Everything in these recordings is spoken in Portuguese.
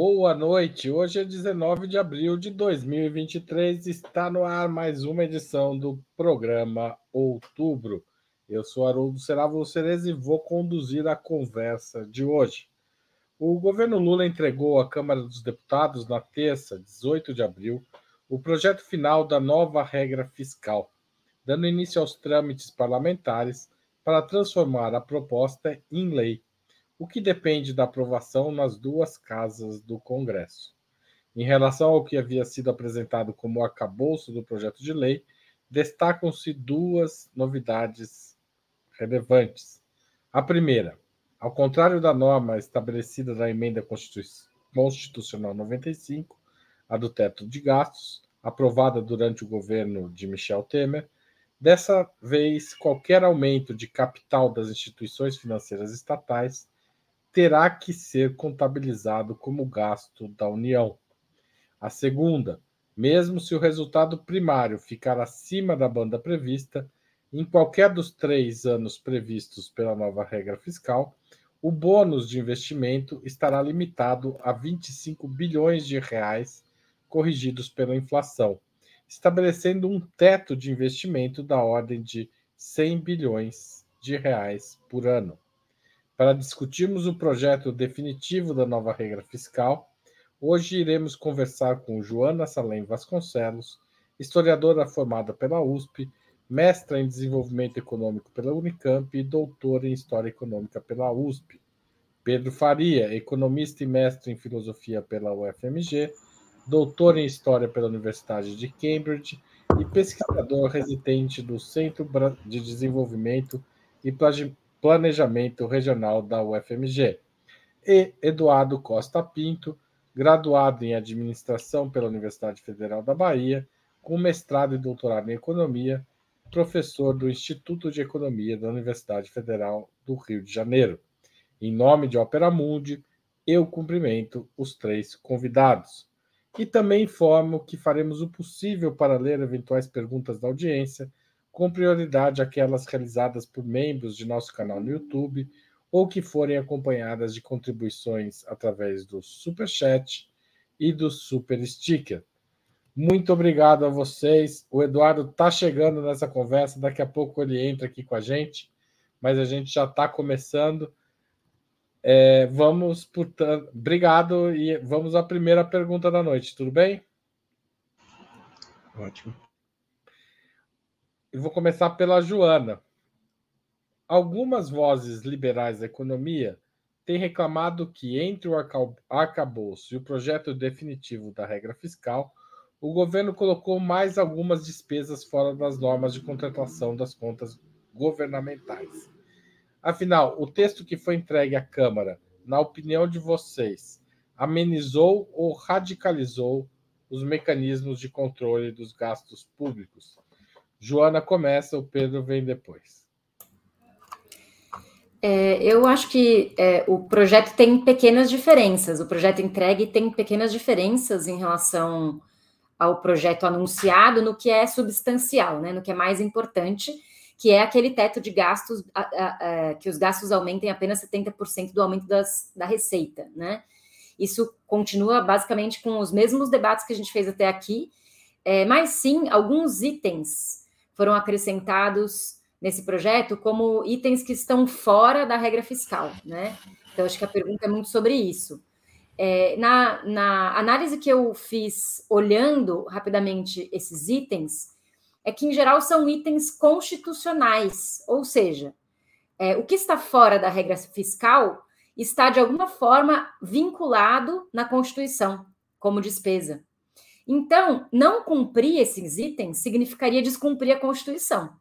Boa noite. Hoje é 19 de abril de 2023. Está no ar mais uma edição do programa Outubro. Eu sou Haroldo Seravo Cereza e vou conduzir a conversa de hoje. O governo Lula entregou à Câmara dos Deputados na terça, 18 de abril, o projeto final da nova regra fiscal, dando início aos trâmites parlamentares para transformar a proposta em lei o que depende da aprovação nas duas casas do Congresso. Em relação ao que havia sido apresentado como arcabouço do projeto de lei, destacam-se duas novidades relevantes. A primeira, ao contrário da norma estabelecida na emenda constitucional 95, a do teto de gastos, aprovada durante o governo de Michel Temer, dessa vez qualquer aumento de capital das instituições financeiras estatais terá que ser contabilizado como gasto da União. A segunda, mesmo se o resultado primário ficar acima da banda prevista, em qualquer dos três anos previstos pela nova regra fiscal, o bônus de investimento estará limitado a 25 bilhões de reais corrigidos pela inflação, estabelecendo um teto de investimento da ordem de 100 bilhões de reais por ano. Para discutirmos o projeto definitivo da nova regra fiscal, hoje iremos conversar com Joana Salem Vasconcelos, historiadora formada pela USP, mestra em desenvolvimento econômico pela Unicamp e doutora em história econômica pela USP. Pedro Faria, economista e mestre em filosofia pela UFMG, doutor em história pela Universidade de Cambridge e pesquisador residente do Centro de Desenvolvimento e Planejamento Regional da UFMG, e Eduardo Costa Pinto, graduado em Administração pela Universidade Federal da Bahia, com mestrado e doutorado em Economia, professor do Instituto de Economia da Universidade Federal do Rio de Janeiro. Em nome de Opera Mundi, eu cumprimento os três convidados. E também informo que faremos o possível para ler eventuais perguntas da audiência com prioridade aquelas realizadas por membros de nosso canal no YouTube ou que forem acompanhadas de contribuições através do Super Chat e do Super Sticker. Muito obrigado a vocês. O Eduardo está chegando nessa conversa, daqui a pouco ele entra aqui com a gente, mas a gente já está começando. É, vamos, portanto, obrigado e vamos à primeira pergunta da noite, tudo bem? Ótimo. E vou começar pela Joana. Algumas vozes liberais da economia têm reclamado que, entre o arcabouço e o projeto definitivo da regra fiscal, o governo colocou mais algumas despesas fora das normas de contratação das contas governamentais. Afinal, o texto que foi entregue à Câmara, na opinião de vocês, amenizou ou radicalizou os mecanismos de controle dos gastos públicos? Joana começa, o Pedro vem depois. É, eu acho que é, o projeto tem pequenas diferenças. O projeto entregue tem pequenas diferenças em relação ao projeto anunciado no que é substancial, né, no que é mais importante, que é aquele teto de gastos, a, a, a, que os gastos aumentem apenas 70% do aumento das, da receita. Né? Isso continua basicamente com os mesmos debates que a gente fez até aqui, é, mas sim alguns itens foram acrescentados nesse projeto como itens que estão fora da regra fiscal, né? Então, acho que a pergunta é muito sobre isso. É, na, na análise que eu fiz, olhando rapidamente esses itens, é que, em geral, são itens constitucionais, ou seja, é, o que está fora da regra fiscal está, de alguma forma, vinculado na Constituição, como despesa. Então, não cumprir esses itens significaria descumprir a Constituição.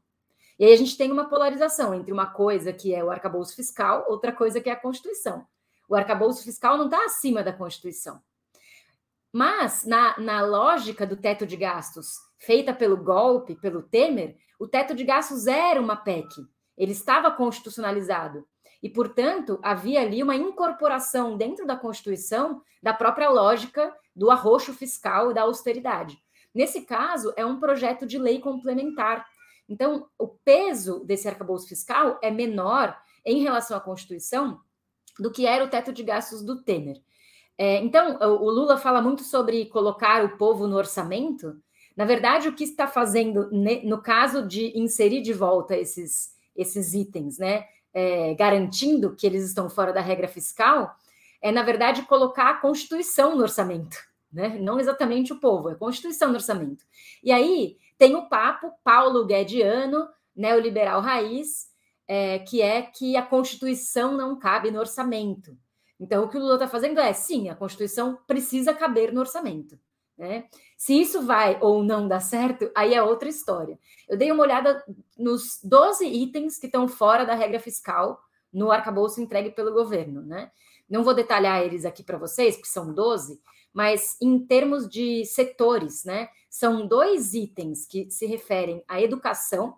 E aí a gente tem uma polarização entre uma coisa que é o arcabouço fiscal, outra coisa que é a Constituição. O arcabouço fiscal não está acima da Constituição. Mas, na, na lógica do teto de gastos feita pelo golpe, pelo Temer, o teto de gastos era uma PEC. Ele estava constitucionalizado. E, portanto, havia ali uma incorporação dentro da Constituição da própria lógica do arroxo fiscal e da austeridade. Nesse caso, é um projeto de lei complementar. Então, o peso desse arcabouço fiscal é menor em relação à Constituição do que era o teto de gastos do Temer. É, então, o Lula fala muito sobre colocar o povo no orçamento. Na verdade, o que está fazendo, no caso de inserir de volta esses, esses itens, né, é, garantindo que eles estão fora da regra fiscal, é, na verdade, colocar a Constituição no orçamento. Né? Não exatamente o povo, é a Constituição no orçamento. E aí tem o papo Paulo Guediano, neoliberal raiz, é, que é que a Constituição não cabe no orçamento. Então, o que o Lula está fazendo é, sim, a Constituição precisa caber no orçamento. Né? Se isso vai ou não dar certo, aí é outra história. Eu dei uma olhada nos 12 itens que estão fora da regra fiscal no arcabouço entregue pelo governo. Né? Não vou detalhar eles aqui para vocês, porque são 12, mas em termos de setores, né, são dois itens que se referem à educação,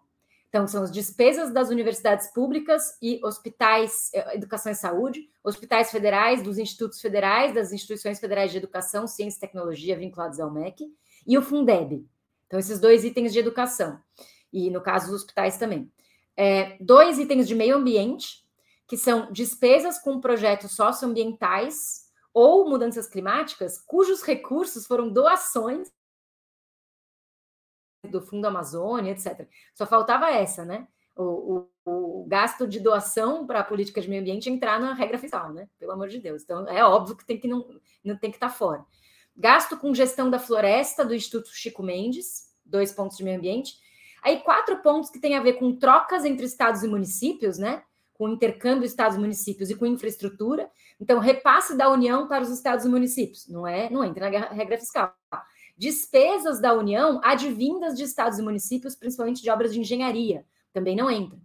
então, são as despesas das universidades públicas e hospitais, eh, educação e saúde, hospitais federais, dos institutos federais, das instituições federais de educação, ciência e tecnologia vinculados ao MEC, e o Fundeb. Então, esses dois itens de educação, e no caso dos hospitais também. É, dois itens de meio ambiente, que são despesas com projetos socioambientais ou mudanças climáticas, cujos recursos foram doações do Fundo Amazônia, etc. Só faltava essa, né? O, o, o gasto de doação para a política de meio ambiente entrar na regra fiscal, né? Pelo amor de Deus. Então, é óbvio que tem que não, não tem que estar tá fora. Gasto com gestão da floresta do Instituto Chico Mendes, dois pontos de meio ambiente. Aí, quatro pontos que têm a ver com trocas entre estados e municípios, né? Com intercâmbio estados e com infraestrutura. Então, repasse da União para os estados e municípios. Não é, não entra na regra fiscal Despesas da União advindas de estados e municípios, principalmente de obras de engenharia, também não entra.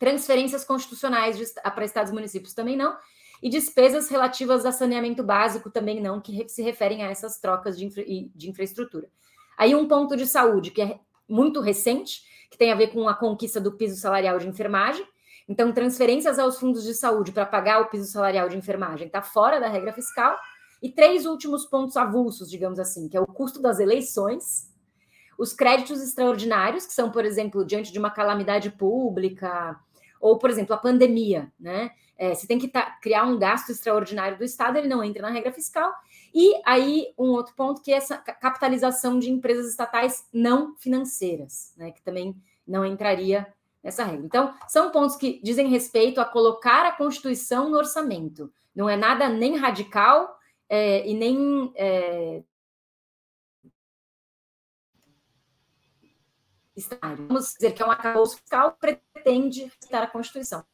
Transferências constitucionais para estados e municípios também não. E despesas relativas a saneamento básico também não, que se referem a essas trocas de, infra, de infraestrutura. Aí um ponto de saúde, que é muito recente, que tem a ver com a conquista do piso salarial de enfermagem. Então, transferências aos fundos de saúde para pagar o piso salarial de enfermagem está fora da regra fiscal. E três últimos pontos avulsos, digamos assim, que é o custo das eleições, os créditos extraordinários, que são, por exemplo, diante de uma calamidade pública, ou, por exemplo, a pandemia, né? É, tem que criar um gasto extraordinário do Estado, ele não entra na regra fiscal. E aí, um outro ponto, que é essa capitalização de empresas estatais não financeiras, né? Que também não entraria nessa regra. Então, são pontos que dizem respeito a colocar a Constituição no orçamento. Não é nada nem radical, é, e nem é, Vamos dizer que é um arcabouço fiscal pretende respeitar a Constituição.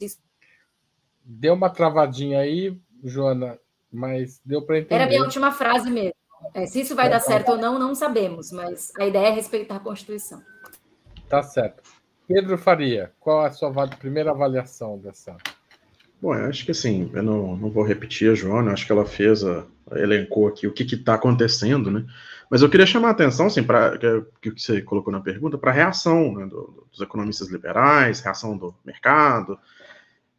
Isso. Deu uma travadinha aí, Joana, mas deu para entender. Era a minha última frase mesmo. É, se isso vai tá dar certo ou não, não sabemos, mas a ideia é respeitar a Constituição. Tá certo. Pedro Faria, qual a sua primeira avaliação dessa? Bom, eu acho que assim, eu não, não vou repetir a Joana, acho que ela fez, a, elencou aqui o que está acontecendo, né? Mas eu queria chamar a atenção, assim, para que, que você colocou na pergunta, para a reação né, do, dos economistas liberais, reação do mercado,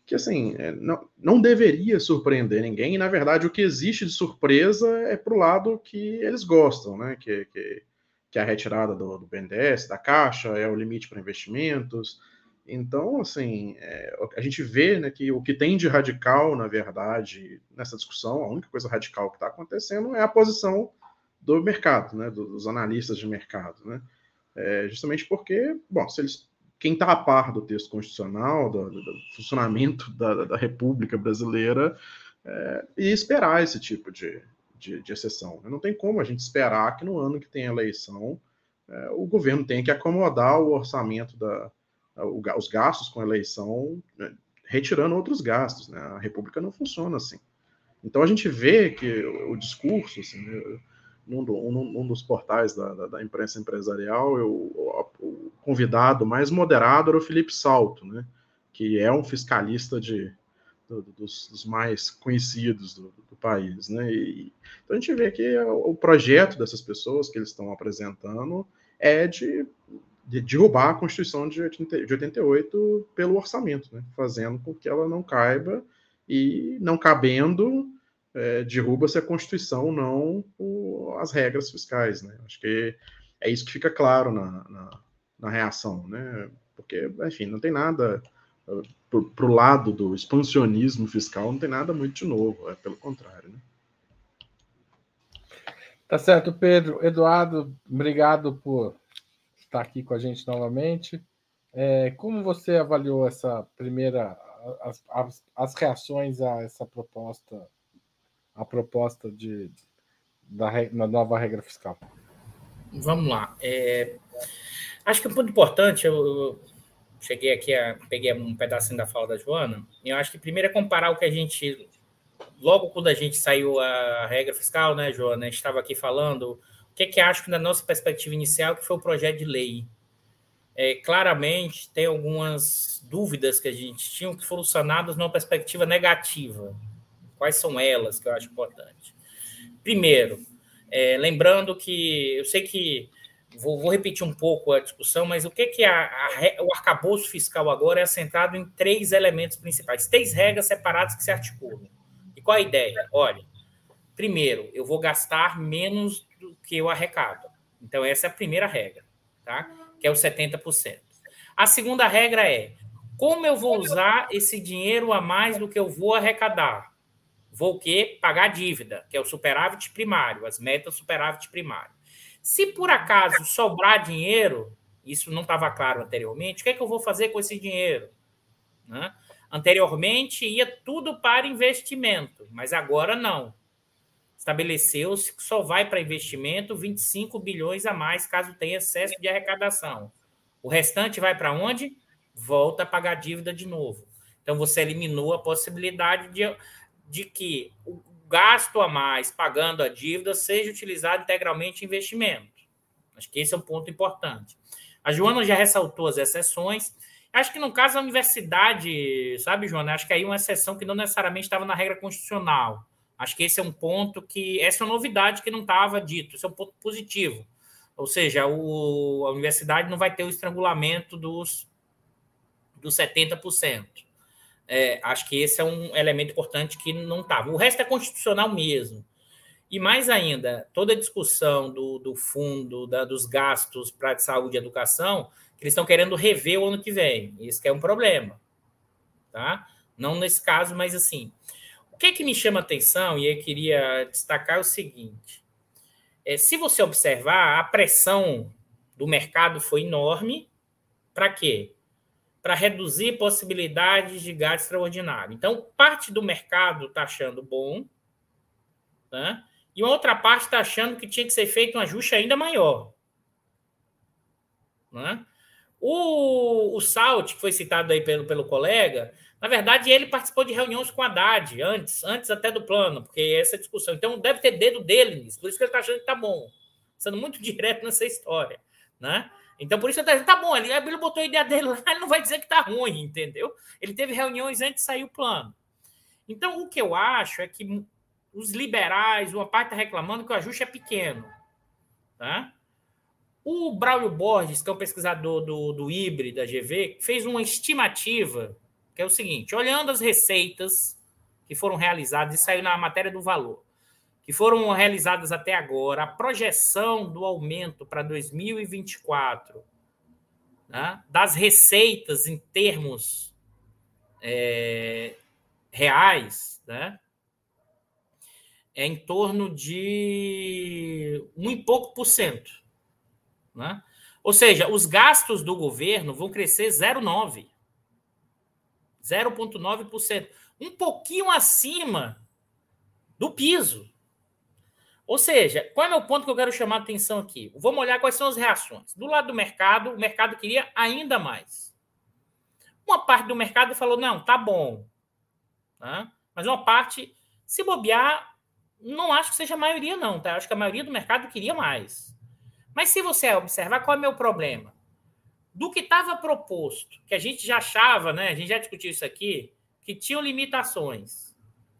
que assim, é, não, não deveria surpreender ninguém, e na verdade o que existe de surpresa é para o lado que eles gostam, né? Que, que, que é a retirada do, do BNDES, da Caixa, é o limite para investimentos então, assim, é, a gente vê né, que o que tem de radical, na verdade, nessa discussão, a única coisa radical que está acontecendo é a posição do mercado, né, dos analistas de mercado, né? É, justamente porque, bom, se eles, quem está a par do texto constitucional, do, do funcionamento da, da, República Brasileira, é, ia esperar esse tipo de, de, de exceção. Não tem como a gente esperar que no ano que tem eleição é, o governo tenha que acomodar o orçamento da, os gastos com eleição, né, retirando outros gastos. Né? A República não funciona assim. Então a gente vê que o, discurso, assim, né, num, num, num, dos portais da, da, da imprensa empresarial, eu, o, o, convidado mais moderado era o Felipe Salto, né? que é um fiscalista de, do, dos, dos, mais conhecidos do, do país. Né? E, então a gente vê que o projeto dessas pessoas que eles estão apresentando é de de derrubar a Constituição de 88 pelo orçamento, né? fazendo com que ela não caiba e, não cabendo, é, derruba-se a Constituição, não o, as regras fiscais. Né? Acho que é isso que fica claro na, na, na, reação, né? porque, enfim, não tem nada para o lado do expansionismo fiscal não tem nada muito de novo, é pelo contrário. Né? Tá certo, Pedro. Eduardo, obrigado por estar aqui com a gente novamente. É, como você avaliou essa primeira, as, as, as, reações a essa proposta, a proposta de, da, da nova regra fiscal? Vamos lá. É, acho que um ponto importante, eu, eu cheguei aqui, a, peguei um pedacinho da fala da Joana, e eu acho que primeiro é comparar o que a gente, logo quando a gente saiu a regra fiscal, né, Joana, a gente estava aqui falando, o que é que acho que na nossa perspectiva inicial, que foi o projeto de lei, é, claramente tem algumas dúvidas que a gente tinha que foram sanadas numa perspectiva negativa. Quais são elas que eu acho importante? Primeiro, é, lembrando que eu sei que vou, vou, repetir um pouco a discussão, mas o que, que a, a, o arcabouço fiscal agora é assentado em três elementos principais, três regras separadas que se articulam. E qual a ideia? Olha, primeiro, eu vou gastar menos do que eu arrecado. Então, essa é a primeira regra, tá? que é os 70%. A segunda regra é como eu vou usar esse dinheiro a mais do que eu vou arrecadar? Vou o quê? Pagar dívida, que é o superávit primário, as metas superávit primário. Se por acaso sobrar dinheiro, isso não estava claro anteriormente, o que é que eu vou fazer com esse dinheiro? Né? Anteriormente ia tudo para investimento, mas agora não. Estabeleceu-se que só vai para investimento 25 bilhões a mais caso tenha excesso de arrecadação. O restante vai para onde? Volta a pagar dívida de novo. Então você eliminou a possibilidade de, de que o gasto a mais pagando a dívida seja utilizado integralmente em investimento. Acho que esse é um ponto importante. A Joana já ressaltou as exceções. Acho que no caso da universidade, sabe, Joana? Acho que aí uma exceção que não necessariamente estava na regra constitucional. Acho que esse é um ponto que. Essa é uma novidade que não estava dito. Esse é um ponto positivo. Ou seja, o, a universidade não vai ter o estrangulamento dos, dos 70%. É, acho que esse é um elemento importante que não estava. O resto é constitucional mesmo. E mais ainda, toda a discussão do, do fundo, da, dos gastos para saúde e educação, que eles estão querendo rever o ano que vem. Isso que é um problema. Tá? Não nesse caso, mas assim. O que, é que me chama atenção, e eu queria destacar é o seguinte: é, se você observar, a pressão do mercado foi enorme. Para quê? Para reduzir possibilidades de gasto extraordinário. Então, parte do mercado está achando bom, né? e uma outra parte está achando que tinha que ser feito um ajuste ainda maior. Né? O, o Salt, que foi citado aí pelo, pelo colega, na verdade, ele participou de reuniões com a Haddad, antes, antes até do plano, porque essa discussão. Então, deve ter dedo dele nisso, por isso que ele está achando que está bom. Sendo muito direto nessa história. Né? Então, por isso tá dizendo, tá bom, ele, ele botou a ideia dele lá, ele não vai dizer que tá ruim, entendeu? Ele teve reuniões antes de sair o plano. Então, o que eu acho é que os liberais, uma parte está reclamando que o ajuste é pequeno. Tá? O Braulio Borges, que é um pesquisador do, do IBRE, da GV, fez uma estimativa, que é o seguinte: olhando as receitas que foram realizadas, e saiu na matéria do valor, que foram realizadas até agora, a projeção do aumento para 2024 né, das receitas em termos é, reais, né, é em torno de e pouco por cento. Né? Ou seja, os gastos do governo vão crescer 0,9%. 0,9%. Um pouquinho acima do piso. Ou seja, qual é o meu ponto que eu quero chamar a atenção aqui? Vamos olhar quais são as reações. Do lado do mercado, o mercado queria ainda mais. Uma parte do mercado falou: não, tá bom. Né? Mas uma parte, se bobear, não acho que seja a maioria, não. Tá? Acho que a maioria do mercado queria mais. Mas se você observar, qual é o meu problema? Do que estava proposto, que a gente já achava, né? A gente já discutiu isso aqui, que tinham limitações.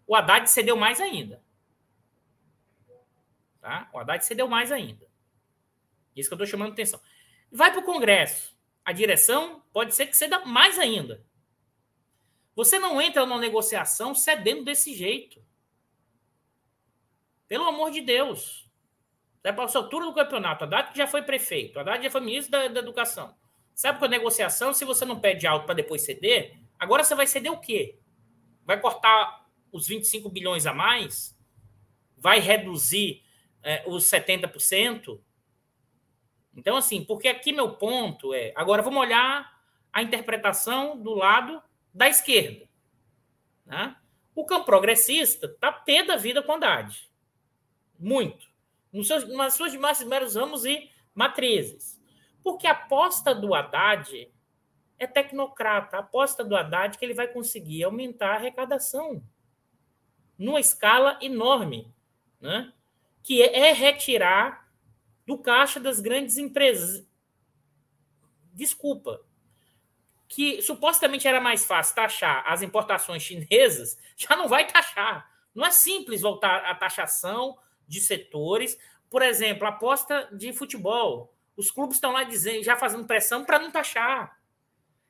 O Haddad cedeu mais ainda. Tá? O Haddad cedeu mais ainda. Isso que eu estou chamando atenção. Vai para o Congresso. A direção pode ser que ceda mais ainda. Você não entra numa negociação cedendo desse jeito. Pelo amor de Deus. É para a altura do campeonato. Haddad já foi prefeito. Haddad já foi ministro da, da Educação. Sabe que a negociação, se você não pede alto para depois ceder, Agora você vai ceder o quê? Vai cortar os 25 bilhões a mais? Vai reduzir é, os 70%? Então, assim, porque aqui meu ponto é. Agora vamos olhar a interpretação do lado da esquerda. Né? O campo progressista está pé da vida com Haddad. Muito. Nos seus, nas suas mais primeiros ramos e matrizes. Porque a aposta do Haddad é tecnocrata. A aposta do Haddad é que ele vai conseguir aumentar a arrecadação numa escala enorme, né? Que é retirar do caixa das grandes empresas. Desculpa, que supostamente era mais fácil taxar as importações chinesas, já não vai taxar. Não é simples voltar à taxação de setores. Por exemplo, aposta de futebol. Os clubes estão lá dizendo, já fazendo pressão para não taxar.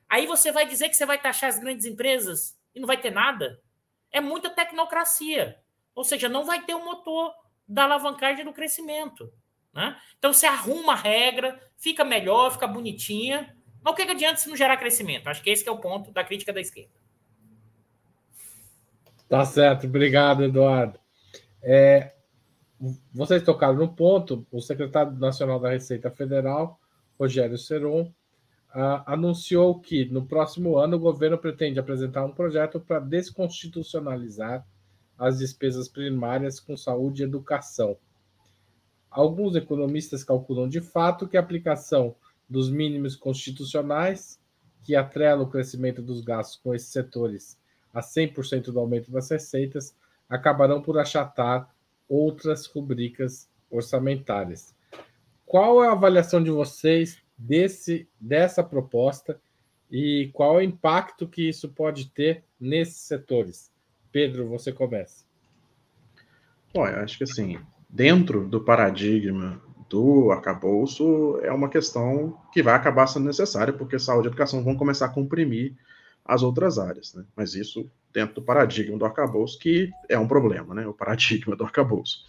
Aí você vai dizer que você vai taxar as grandes empresas e não vai ter nada? É muita tecnocracia. Ou seja, não vai ter um motor da alavancagem do crescimento. Né? Então você arruma a regra, fica melhor, fica bonitinha, mas o que, que adianta se não gerar crescimento? Acho que esse que é o ponto da crítica da esquerda. Tá certo, obrigado, Eduardo. É, vocês tocaram no ponto, o secretário nacional da Receita Federal, Rogério Seron, anunciou que no próximo ano o governo pretende apresentar um projeto para desconstitucionalizar as despesas primárias com saúde e educação. Alguns economistas calculam de fato que a aplicação dos mínimos constitucionais, que atrela o crescimento dos gastos com esses setores a 100% do aumento das receitas, acabarão por achatar outras rubricas orçamentárias. Qual é a avaliação de vocês desse, dessa proposta e qual é o impacto que isso pode ter nesses setores? Pedro, você começa. Bom, eu acho que assim, dentro do paradigma do arcabouço é uma questão que vai acabar sendo necessária, porque saúde e educação vão começar a comprimir as outras áreas, né? Mas isso dentro do paradigma do arcabouço, que é um problema, né? O paradigma do arcabouço.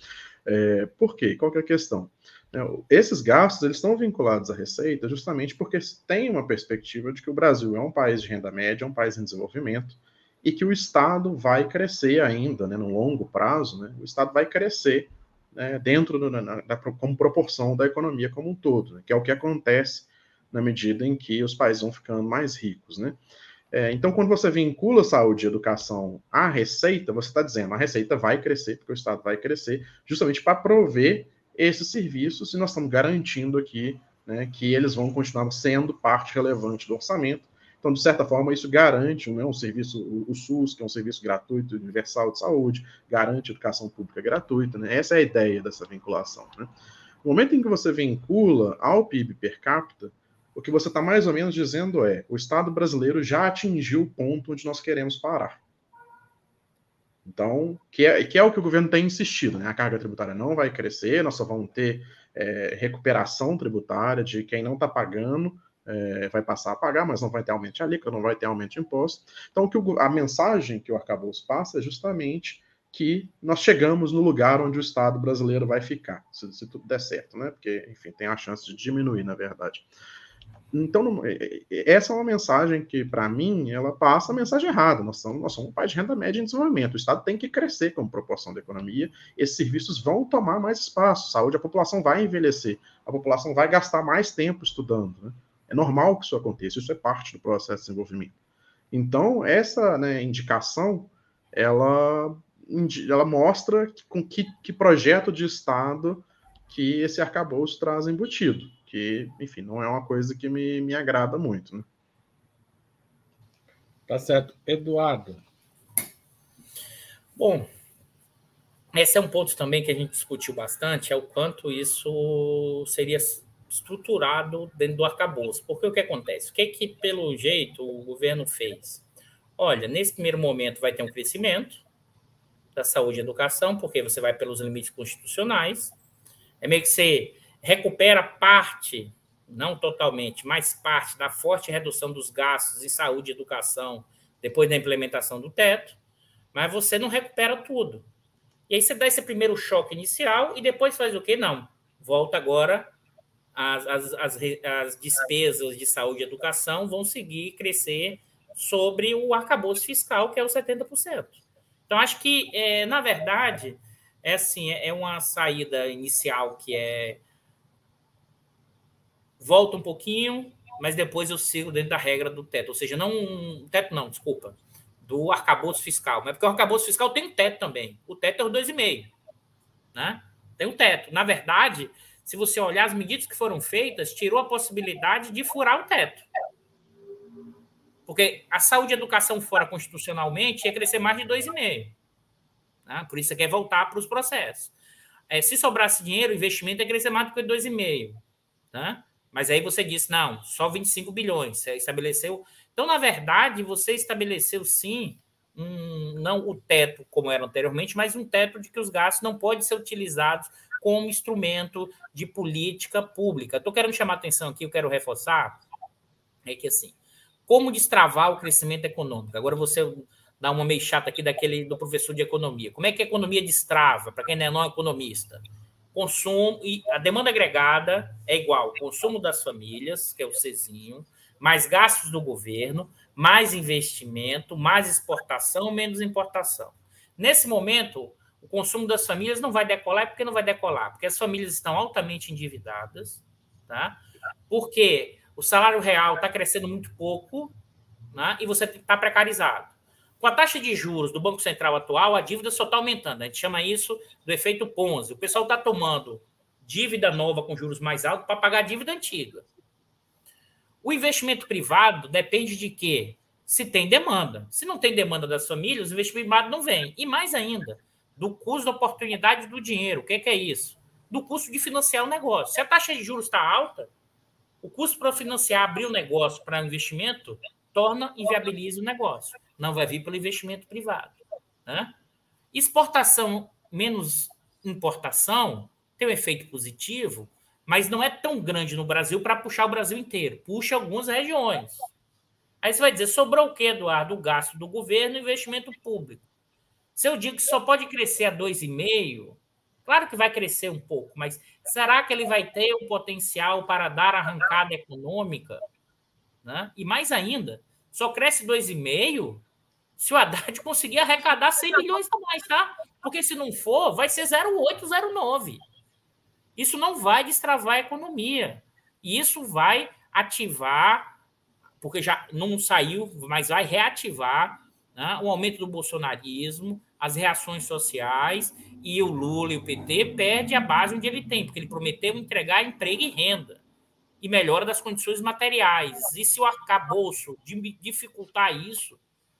É, por quê? Qual que é a questão? É, esses gastos eles estão vinculados à receita justamente porque tem uma perspectiva de que o Brasil é um país de renda média, é um país em desenvolvimento, e que o Estado vai crescer ainda, né, no longo prazo, né, o Estado vai crescer né, dentro do, na, da, como proporção da economia como um todo, né, que é o que acontece na medida em que os países vão ficando mais ricos, né? É, então, quando você vincula saúde e educação à receita, você está dizendo a receita vai crescer, porque o Estado vai crescer, justamente para prover esses serviços, e nós estamos garantindo aqui né, que eles vão continuar sendo parte relevante do orçamento. Então, de certa forma, isso garante né, um serviço, o, SUS, que é um serviço gratuito, universal de saúde, garante educação pública gratuita. Né? Essa é a ideia dessa vinculação. Né? No momento em que você vincula ao PIB per capita, o que você está mais ou menos dizendo é: o Estado brasileiro já atingiu o ponto onde nós queremos parar. Então, que é, que é o que o governo tem insistido, né? A carga tributária não vai crescer, nós só vamos ter é, recuperação tributária de quem não está pagando, é, vai passar a pagar, mas não vai ter aumento de alíquota, não vai ter aumento de imposto. Então, que o, a mensagem que o arcabouço passa é justamente que nós chegamos no lugar onde o Estado brasileiro vai ficar, se, se tudo der certo, né? Porque, enfim, tem a chance de diminuir, na verdade. Então, é, é, essa é uma mensagem que, para mim, ela passa a mensagem errada. Nós somos, nós somos um país de renda média em desenvolvimento. O Estado tem que crescer como proporção da economia. Esses serviços vão tomar mais espaço. Saúde, a população vai envelhecer. A população vai gastar mais tempo estudando. Né? É normal que isso aconteça. Isso é parte do processo de desenvolvimento. Então, essa né, indicação, ela, ela mostra com que, que projeto de Estado que esse arcabouço traz embutido que, enfim, não é uma coisa que me, me agrada muito. Né? Tá certo. Eduardo. Bom, esse é um ponto também que a gente discutiu bastante, é o quanto isso seria estruturado dentro do arcabouço. Porque o que acontece? O que, que pelo jeito, o governo fez? Olha, nesse primeiro momento vai ter um crescimento da saúde e educação, porque você vai pelos limites constitucionais. É meio que você recupera parte, não totalmente, mas parte da forte redução dos gastos em saúde e educação depois da implementação do teto, mas você não recupera tudo. E aí você dá esse primeiro choque inicial e depois faz o quê? Não. Volta agora, as, as, as, as despesas de saúde e educação vão seguir crescer sobre o arcabouço fiscal, que é o 70%. Então, acho que, é, na verdade, é assim, é uma saída inicial que é volta um pouquinho, mas depois eu sigo dentro da regra do teto. Ou seja, não. Teto não, desculpa. Do arcabouço fiscal. Mas porque o arcabouço fiscal tem um teto também. O teto é o 2,5. Né? Tem um teto. Na verdade, se você olhar as medidas que foram feitas, tirou a possibilidade de furar o teto. Porque a saúde e a educação fora constitucionalmente ia crescer mais de 2,5. Né? Por isso você quer voltar para os processos. É, se sobrasse dinheiro, o investimento ia crescer mais do que 2,5. Né? Mas aí você disse, não, só 25 bilhões. Você estabeleceu. Então, na verdade, você estabeleceu sim um, não o teto como era anteriormente, mas um teto de que os gastos não podem ser utilizados como instrumento de política pública. Estou querendo chamar a atenção aqui, eu quero reforçar, é que assim, como destravar o crescimento econômico? Agora você dá uma meio chata aqui daquele do professor de economia. Como é que a economia destrava, para quem não é economista? consumo e a demanda agregada é igual consumo das famílias, que é o Czinho, mais gastos do governo, mais investimento, mais exportação, menos importação. Nesse momento, o consumo das famílias não vai decolar, porque não vai decolar? Porque as famílias estão altamente endividadas, tá? Porque o salário real está crescendo muito pouco, né? E você está precarizado. Com a taxa de juros do Banco Central atual, a dívida só está aumentando. A gente chama isso do efeito Ponzi. O pessoal está tomando dívida nova com juros mais altos para pagar a dívida antiga. O investimento privado depende de quê? Se tem demanda. Se não tem demanda das famílias, o investimento privado não vem. E mais ainda, do custo da oportunidade do dinheiro. O que é, que é isso? Do custo de financiar o negócio. Se a taxa de juros está alta, o custo para financiar, abrir o negócio para investimento, torna, inviabiliza o negócio não vai vir pelo investimento privado. Né? Exportação menos importação tem um efeito positivo, mas não é tão grande no Brasil para puxar o Brasil inteiro. Puxa algumas regiões. Aí você vai dizer, sobrou o quê, Eduardo? O gasto do governo e investimento público. Se eu digo que só pode crescer a 2,5, claro que vai crescer um pouco, mas será que ele vai ter o potencial para dar arrancada econômica? Né? E mais ainda, só cresce 2,5 se o Haddad conseguir arrecadar 100 milhões a mais, tá? Porque se não for, vai ser 0,8, 0,9. Isso não vai destravar a economia. E isso vai ativar, porque já não saiu, mas vai reativar né, o aumento do bolsonarismo, as reações sociais, e o Lula e o PT perde a base onde ele tem, porque ele prometeu entregar emprego e renda e melhora das condições materiais. E se o arcabouço dificultar isso,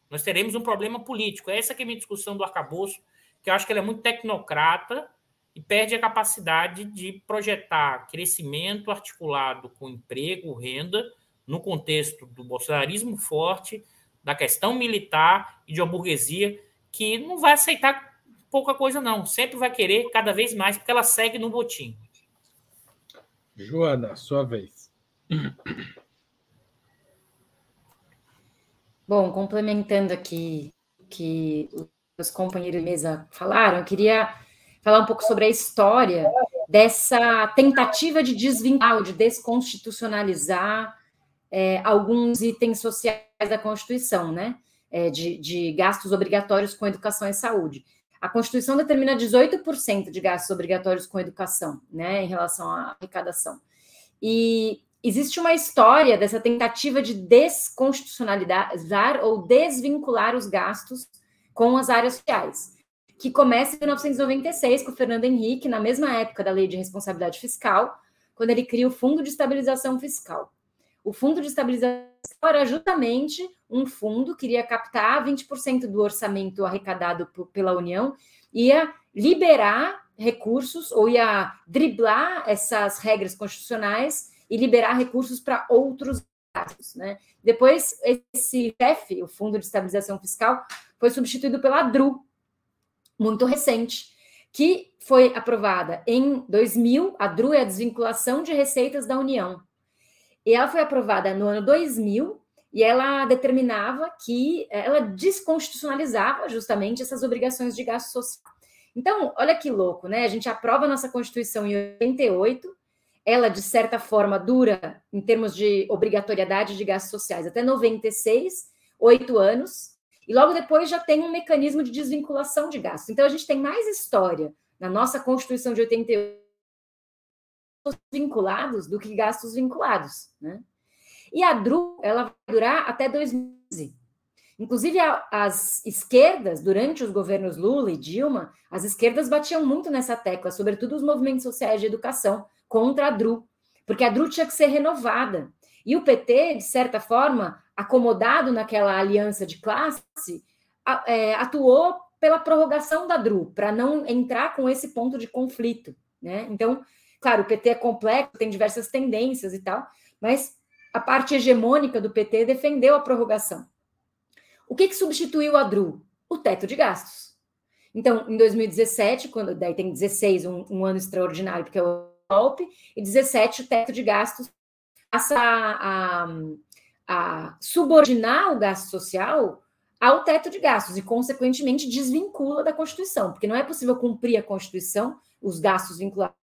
nós teremos um problema político. Essa que é a minha discussão do arcabouço, que eu acho que ele é muito tecnocrata e perde a capacidade de projetar crescimento articulado com emprego, renda, no contexto do bolsonarismo forte, da questão militar e de uma burguesia que não vai aceitar pouca coisa, não. Sempre vai querer cada vez mais, porque ela segue no botim. Joana, sua vez. Bom, complementando aqui que os companheiros de mesa falaram, eu queria falar um pouco sobre a história dessa tentativa de desvincular, de desconstitucionalizar é, alguns itens sociais da Constituição, né? É, de, de gastos obrigatórios com educação e saúde. A Constituição determina 18% de gastos obrigatórios com educação, né, em relação à arrecadação. E existe uma história dessa tentativa de desconstitucionalizar ou desvincular os gastos com as áreas sociais, que começa em 1996 com o Fernando Henrique, na mesma época da Lei de Responsabilidade Fiscal, quando ele cria o Fundo de Estabilização Fiscal. O Fundo de Estabilização era justamente um fundo que iria captar 20% do orçamento arrecadado pela União, ia liberar recursos ou ia driblar essas regras constitucionais e liberar recursos para outros gastos. Né? Depois, esse FEF, o Fundo de Estabilização Fiscal, foi substituído pela DRU, muito recente, que foi aprovada em 2000. A DRU é a desvinculação de receitas da União. E ela foi aprovada no ano 2000 e ela determinava que ela desconstitucionalizava justamente essas obrigações de gasto social. Então, olha que louco, né? A gente aprova a nossa Constituição em 88, ela, de certa forma, dura em termos de obrigatoriedade de gastos sociais até 96, oito anos, e logo depois já tem um mecanismo de desvinculação de gastos. Então, a gente tem mais história na nossa Constituição de 88 vinculados do que gastos vinculados. Né? E a DRU ela vai durar até 2015. Inclusive, as esquerdas, durante os governos Lula e Dilma, as esquerdas batiam muito nessa tecla, sobretudo os movimentos sociais de educação, contra a DRU, porque a DRU tinha que ser renovada. E o PT, de certa forma, acomodado naquela aliança de classe, é, atuou pela prorrogação da DRU, para não entrar com esse ponto de conflito. Né? Então, claro, o PT é complexo, tem diversas tendências e tal, mas a parte hegemônica do PT defendeu a prorrogação. O que, que substituiu a DRU? O teto de gastos. Então, em 2017, quando daí tem 16, um, um ano extraordinário, porque é o golpe, e 17, o teto de gastos passa a, a, a subordinar o gasto social ao teto de gastos e, consequentemente, desvincula da Constituição, porque não é possível cumprir a Constituição, os gastos vinculados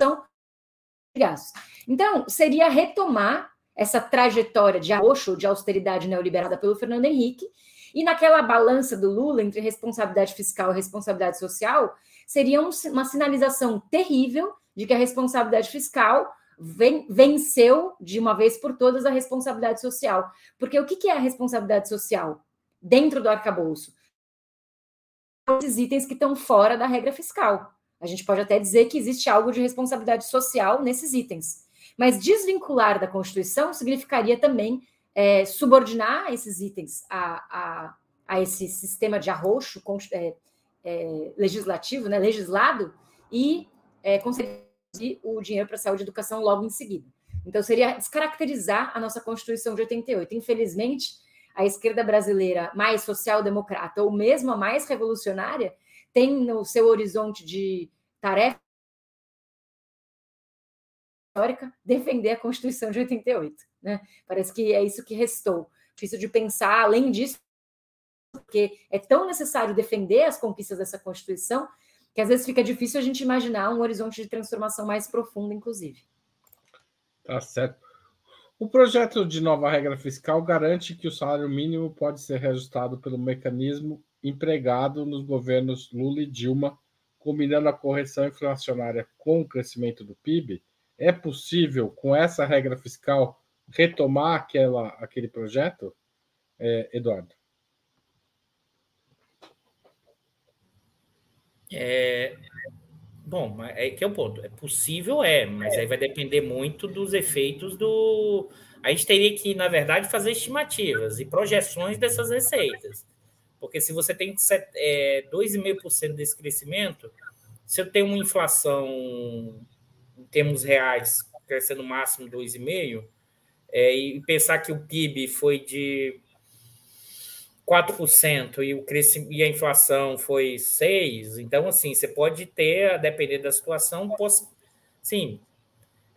de gastos. Então, seria retomar essa trajetória de arroxo, de austeridade neoliberada pelo Fernando Henrique, e naquela balança do Lula entre responsabilidade fiscal e responsabilidade social, seria um, uma sinalização terrível de que a responsabilidade fiscal venceu de uma vez por todas a responsabilidade social. Porque o que é a responsabilidade social dentro do arcabouço? Esses itens que estão fora da regra fiscal. A gente pode até dizer que existe algo de responsabilidade social nesses itens. Mas desvincular da Constituição significaria também é, subordinar esses itens a, a, a, esse sistema de arroxo é, é, legislativo, né, legislado, e é, conseguir o dinheiro para saúde e educação logo em seguida. Então, seria descaracterizar a nossa Constituição de 88. Infelizmente, a esquerda brasileira mais social-democrata, ou mesmo a mais revolucionária, tem no seu horizonte de tarefa histórica defender a Constituição de 88. Né? Parece que é isso que restou. Difícil de pensar, além disso, porque é tão necessário defender as conquistas dessa Constituição que às vezes fica difícil a gente imaginar um horizonte de transformação mais profundo, inclusive. Tá certo. O projeto de nova regra fiscal garante que o salário mínimo pode ser reajustado pelo mecanismo empregado nos governos Lula e Dilma, combinando a correção inflacionária com o crescimento do PIB. É possível, com essa regra fiscal, retomar aquela, aquele projeto, é, Eduardo? É, bom, é que é o ponto. É possível, é, mas aí vai depender muito dos efeitos do. A gente teria que, na verdade, fazer estimativas e projeções dessas receitas. Porque se você tem é, 2,5% desse crescimento, se eu tenho uma inflação em termos reais crescendo no máximo 2,5%, é, e pensar que o PIB foi de 4% e, o e a inflação foi 6%, então, assim, você pode ter, a depender da situação, sim,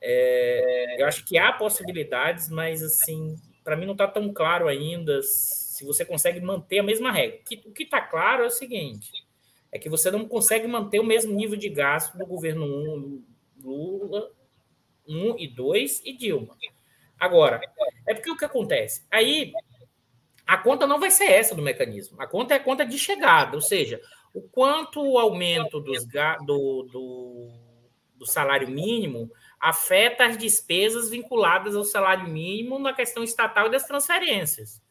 é, eu acho que há possibilidades, mas, assim, para mim não está tão claro ainda se você consegue manter a mesma regra. O que está claro é o seguinte, é que você não consegue manter o mesmo nível de gasto do governo 1, Lula 1 e 2 e Dilma. Agora, é porque o que acontece? Aí a conta não vai ser essa do mecanismo. A conta é a conta de chegada, ou seja, o quanto o aumento dos, do, do, do salário mínimo afeta as despesas vinculadas ao salário mínimo na questão estatal e das transferências.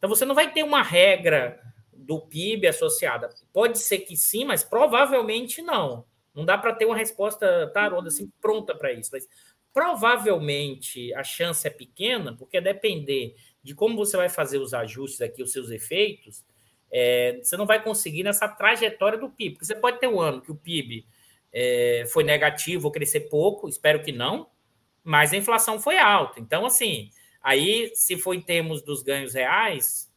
Então, você não vai ter uma regra do PIB associada. Pode ser que sim, mas provavelmente não. Não dá para ter uma resposta taroda assim pronta para isso. Mas provavelmente a chance é pequena, porque depender de como você vai fazer os ajustes aqui, os seus efeitos, é, você não vai conseguir nessa trajetória do PIB. Porque você pode ter um ano que o PIB é, foi negativo ou crescer pouco, espero que não, mas a inflação foi alta. Então, assim, aí, se for em termos dos ganhos reais,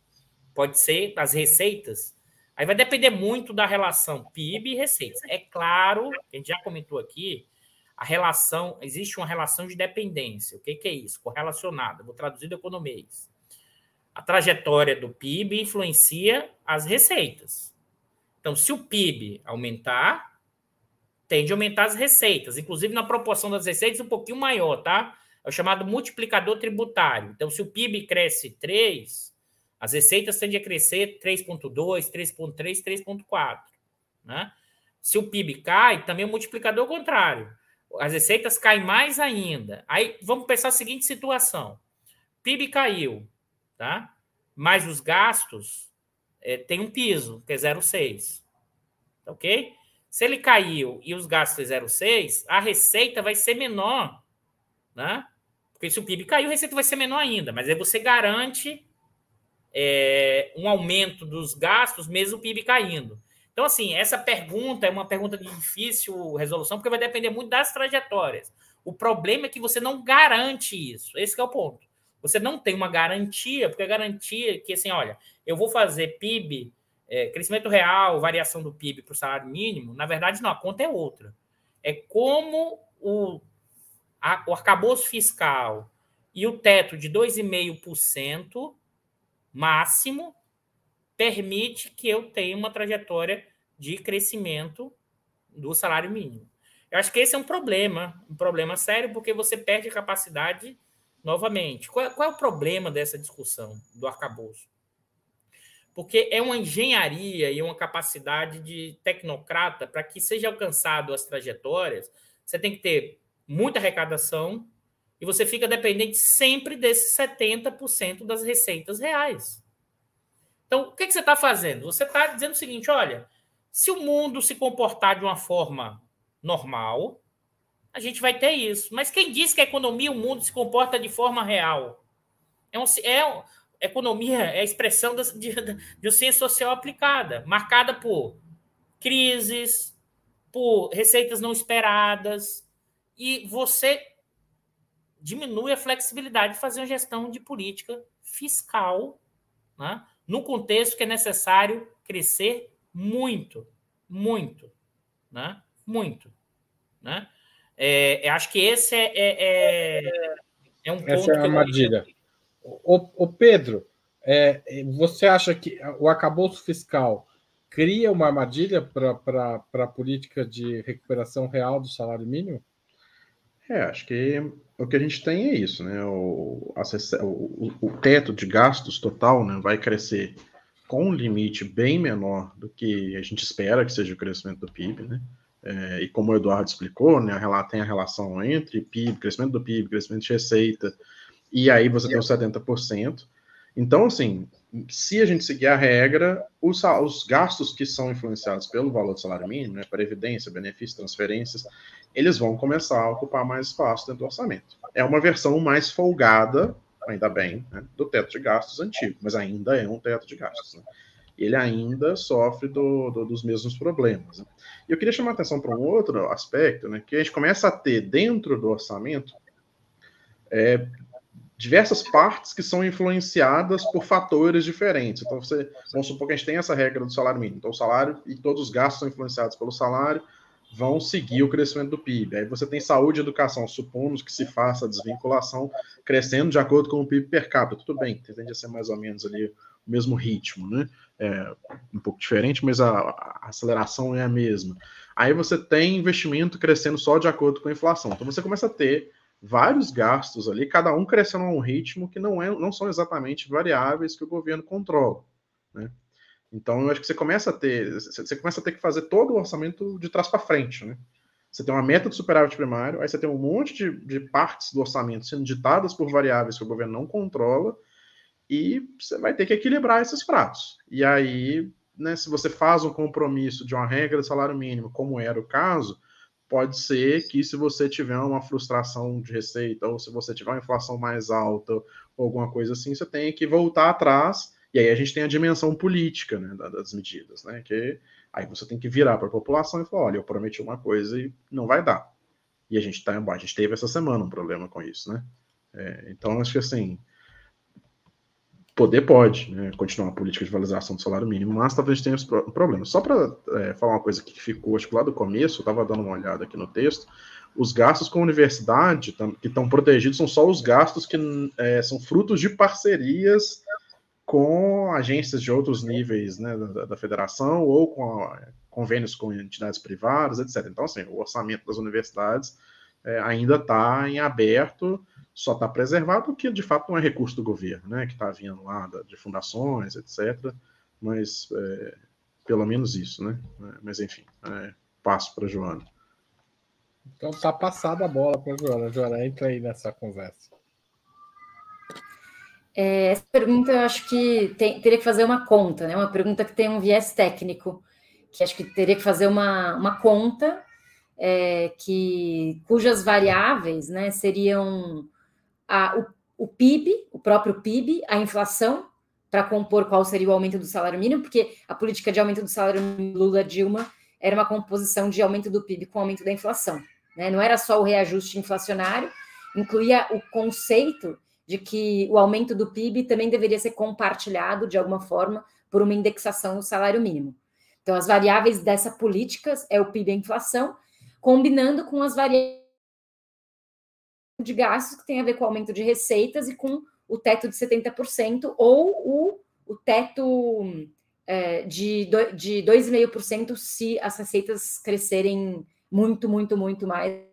pode ser as receitas. Aí vai depender muito da relação PIB e receitas. É claro, a gente já comentou aqui, a relação, existe uma relação de dependência. O que, que é isso? Correlacionada. Vou traduzir do economês a trajetória do PIB influencia as receitas. Então, se o PIB aumentar, tende a aumentar as receitas, inclusive na proporção das receitas um pouquinho maior, tá? É o chamado multiplicador tributário. Então, se o PIB cresce 3, As receitas tendem a crescer 3,2, 3,3, 3,4. Né? Se o PIB cai, também o multiplicador é o contrário. As receitas caem mais ainda. Aí vamos pensar a seguinte situação: PIB caiu, tá? mas os gastos é, tem um piso, que é 0,6. Ok? Se ele caiu e os gastos é 0,6, a receita vai ser menor. Né? Porque se o PIB caiu, a receita vai ser menor ainda. Mas aí você garante é, um aumento dos gastos, mesmo o PIB caindo. Então, assim, essa pergunta é uma pergunta de difícil resolução, porque vai depender muito das trajetórias. O problema é que você não garante isso. Esse é o ponto. Você não tem uma garantia, porque a garantia é que, assim, olha, eu vou fazer PIB, é, crescimento real, variação do PIB para o salário mínimo, na verdade, não, a conta é outra. É como o, a, o arcabouço fiscal e o teto de 2,5% máximo permite que eu tenha uma trajetória de crescimento do salário mínimo. Eu acho que esse é um problema, um problema sério, porque você perde capacidade novamente. Qual, qual é o problema dessa discussão do arcabouço? Porque é uma engenharia e uma capacidade de tecnocrata para que seja alcançado as trajetórias, você tem que ter muita arrecadação, e você fica dependente sempre desses 70% das receitas reais. Então, o que, que você está fazendo? Você está dizendo o seguinte: olha, se o mundo se comportar de uma forma normal, a gente vai ter isso. Mas quem diz que a economia, o mundo se comporta de forma real? É, um, é um, economia é a expressão de, de, de ciência social aplicada, marcada por crises, por receitas não esperadas, e você diminui a flexibilidade de fazer uma gestão de política fiscal, né? no contexto que é necessário crescer muito, muito, né? muito. Né? É, acho que esse é, é, é, é um ponto. Essa é a armadilha. O, o Pedro, é, você acha que o acabouço fiscal cria uma armadilha para a política de recuperação real do salário mínimo? É, acho que o que a gente tem é isso, né? O, o, o teto de gastos total né, vai crescer com um limite bem menor do que a gente espera que seja o crescimento do PIB, né? É, e como o Eduardo explicou, né, tem a relação entre PIB, crescimento do PIB, crescimento de receita, e aí você tem os 70%. Então, assim, se a gente seguir a regra, os, os gastos que são influenciados pelo valor do salário mínimo, né, previdência, benefícios, transferências, eles vão começar a ocupar mais espaço dentro do orçamento. É uma versão mais folgada, ainda bem, né, do teto de gastos antigo, mas ainda é um teto de gastos. Né? Ele ainda sofre do, do, dos mesmos problemas. Né? E eu queria chamar a atenção para um outro aspecto, né, que a gente começa a ter dentro do orçamento é, diversas partes que são influenciadas por fatores diferentes. Então, você, vamos supor que a gente tem essa regra do salário mínimo. Então, o salário e todos os gastos são influenciados pelo salário, vão seguir o crescimento do PIB. Aí você tem saúde e educação, supomos que se faça a desvinculação crescendo de acordo com o PIB per capita. Tudo bem, tende a ser mais ou menos ali o mesmo ritmo, né? É um pouco diferente, mas a, a aceleração é a mesma. Aí você tem investimento crescendo só de acordo com a inflação. Então você começa a ter vários gastos ali, cada um crescendo a um ritmo que não, é, não são exatamente variáveis que o governo controla. Né? Então, eu acho que você começa a ter, você começa a ter que fazer todo o orçamento de trás para frente, né? Você tem uma meta de superávit primário, aí você tem um monte de, de, partes do orçamento sendo ditadas por variáveis que o governo não controla, e você vai ter que equilibrar esses pratos. E aí, né, se você faz um compromisso de uma regra de salário mínimo, como era o caso, pode ser que se você tiver uma frustração de receita, ou se você tiver uma inflação mais alta, ou alguma coisa assim, você tem que voltar atrás e aí a gente tem a dimensão política né, das medidas, né? Que aí você tem que virar para a população e falar, olha, eu prometi uma coisa e não vai dar. E a gente tá, a gente teve essa semana um problema com isso, né? É, então acho que assim poder pode né, continuar a política de valorização do salário mínimo, mas talvez tenha esse problema. Só para é, falar uma coisa que ficou, acho que lá do começo, eu estava dando uma olhada aqui no texto, os gastos com a universidade que estão protegidos são só os gastos que é, são frutos de parcerias com agências de outros níveis né, da, da, federação ou com a, convênios com entidades privadas, etc. Então, assim, o orçamento das universidades é, ainda está em aberto, só está preservado porque de fato não é recurso do governo, né, que está vindo lá de fundações, etc. Mas é, pelo menos isso, né? É, mas enfim, é, passo para Joana. Então tá passada a bola para Joana. Joana, entra aí nessa conversa. É, essa pergunta eu acho que tem, teria que fazer uma conta, né? Uma pergunta que tem um viés técnico, que acho que teria que fazer uma, uma conta é, que cujas variáveis né, seriam a, o, o PIB, o próprio PIB, a inflação, para compor qual seria o aumento do salário mínimo, porque a política de aumento do salário mínimo Lula-Dilma era uma composição de aumento do PIB com aumento da inflação. Né? Não era só o reajuste inflacionário, incluía o conceito de que o aumento do PIB também deveria ser compartilhado de alguma forma por uma indexação do salário mínimo. Então, as variáveis dessa política é o PIB e a inflação, combinando com as variáveis de gastos que tem a ver com o aumento de receitas e com o teto de 70% ou o, o teto é, de, de 2,5% se as receitas crescerem muito, muito, muito mais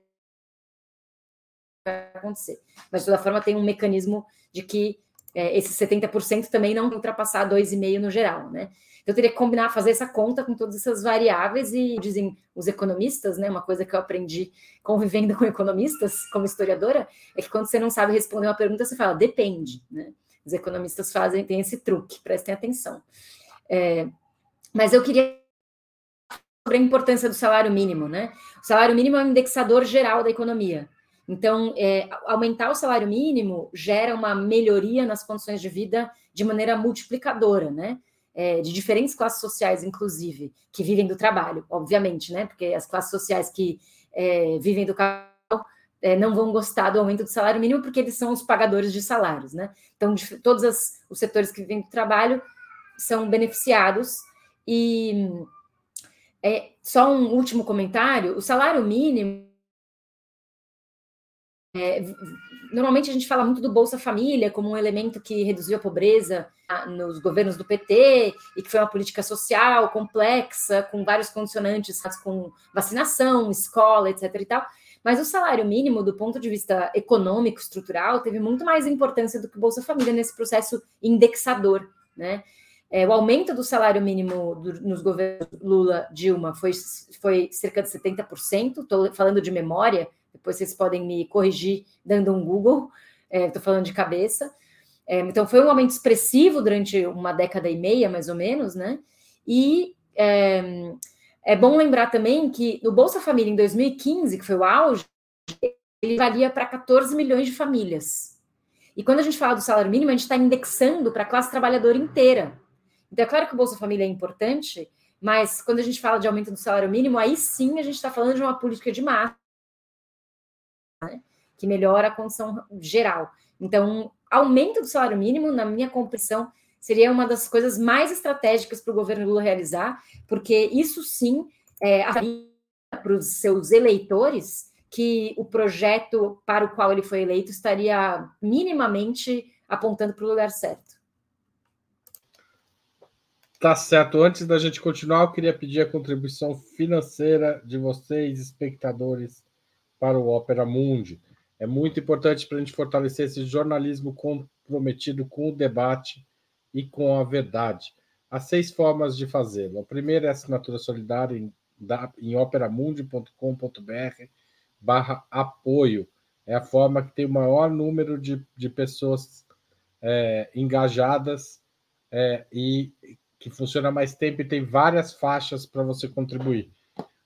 acontecer. Mas, de toda forma, tem um mecanismo de que é, esses 70% também não ultrapassar 2,5% no geral, né? Então, eu teria que combinar, fazer essa conta com todas essas variáveis e dizem os economistas, né? Uma coisa que eu aprendi convivendo com economistas, como historiadora, é que quando você não sabe responder uma pergunta, você fala, depende, né? Os economistas fazem, tem esse truque, prestem atenção. É, mas eu queria sobre a importância do salário mínimo, né? O salário mínimo é um indexador geral da economia. Então, é, aumentar o salário mínimo gera uma melhoria nas condições de vida de maneira multiplicadora, né? É, de diferentes classes sociais, inclusive, que vivem do trabalho, obviamente, né? Porque as classes sociais que é, vivem do capital é, não vão gostar do aumento do salário mínimo porque eles são os pagadores de salários, né? Então, de, todos as, os setores que vivem do trabalho são beneficiados e é, só um último comentário: o salário mínimo. É, normalmente a gente fala muito do Bolsa Família como um elemento que reduziu a pobreza nos governos do PT e que foi uma política social complexa, com vários condicionantes, com vacinação, escola, etc. e tal. Mas o salário mínimo, do ponto de vista econômico, estrutural, teve muito mais importância do que o Bolsa Família nesse processo indexador, né? É, o aumento do salário mínimo do, nos governos Lula, Dilma, foi, foi cerca de 70%. Estou falando de memória, depois vocês podem me corrigir dando um Google, estou é, falando de cabeça. É, então, foi um aumento expressivo durante uma década e meia, mais ou menos, né? E é, é bom lembrar também que no Bolsa Família, em 2015, que foi o auge, ele valia para 14 milhões de famílias. E quando a gente fala do salário mínimo, a gente está indexando para a classe trabalhadora inteira. Então, é claro que o Bolsa Família é importante, mas quando a gente fala de aumento do salário mínimo, aí sim a gente está falando de uma política de massa, né, que melhora a condição geral. Então, aumento do salário mínimo, na minha compreensão, seria uma das coisas mais estratégicas para o governo Lula realizar, porque isso sim é, para os seus eleitores que o projeto para o qual ele foi eleito estaria minimamente apontando para o lugar certo. Tá certo. Antes da gente continuar, eu queria pedir a contribuição financeira de vocês, espectadores, para o Opera Mundi. É muito importante para a gente fortalecer esse jornalismo comprometido com o debate e com a verdade. Há seis formas de fazê-lo. A primeira é a assinatura solidária em, em operamundi.com.br barra apoio. É a forma que tem o maior número de, de pessoas é, engajadas é, e que funciona mais tempo e tem várias faixas para você contribuir.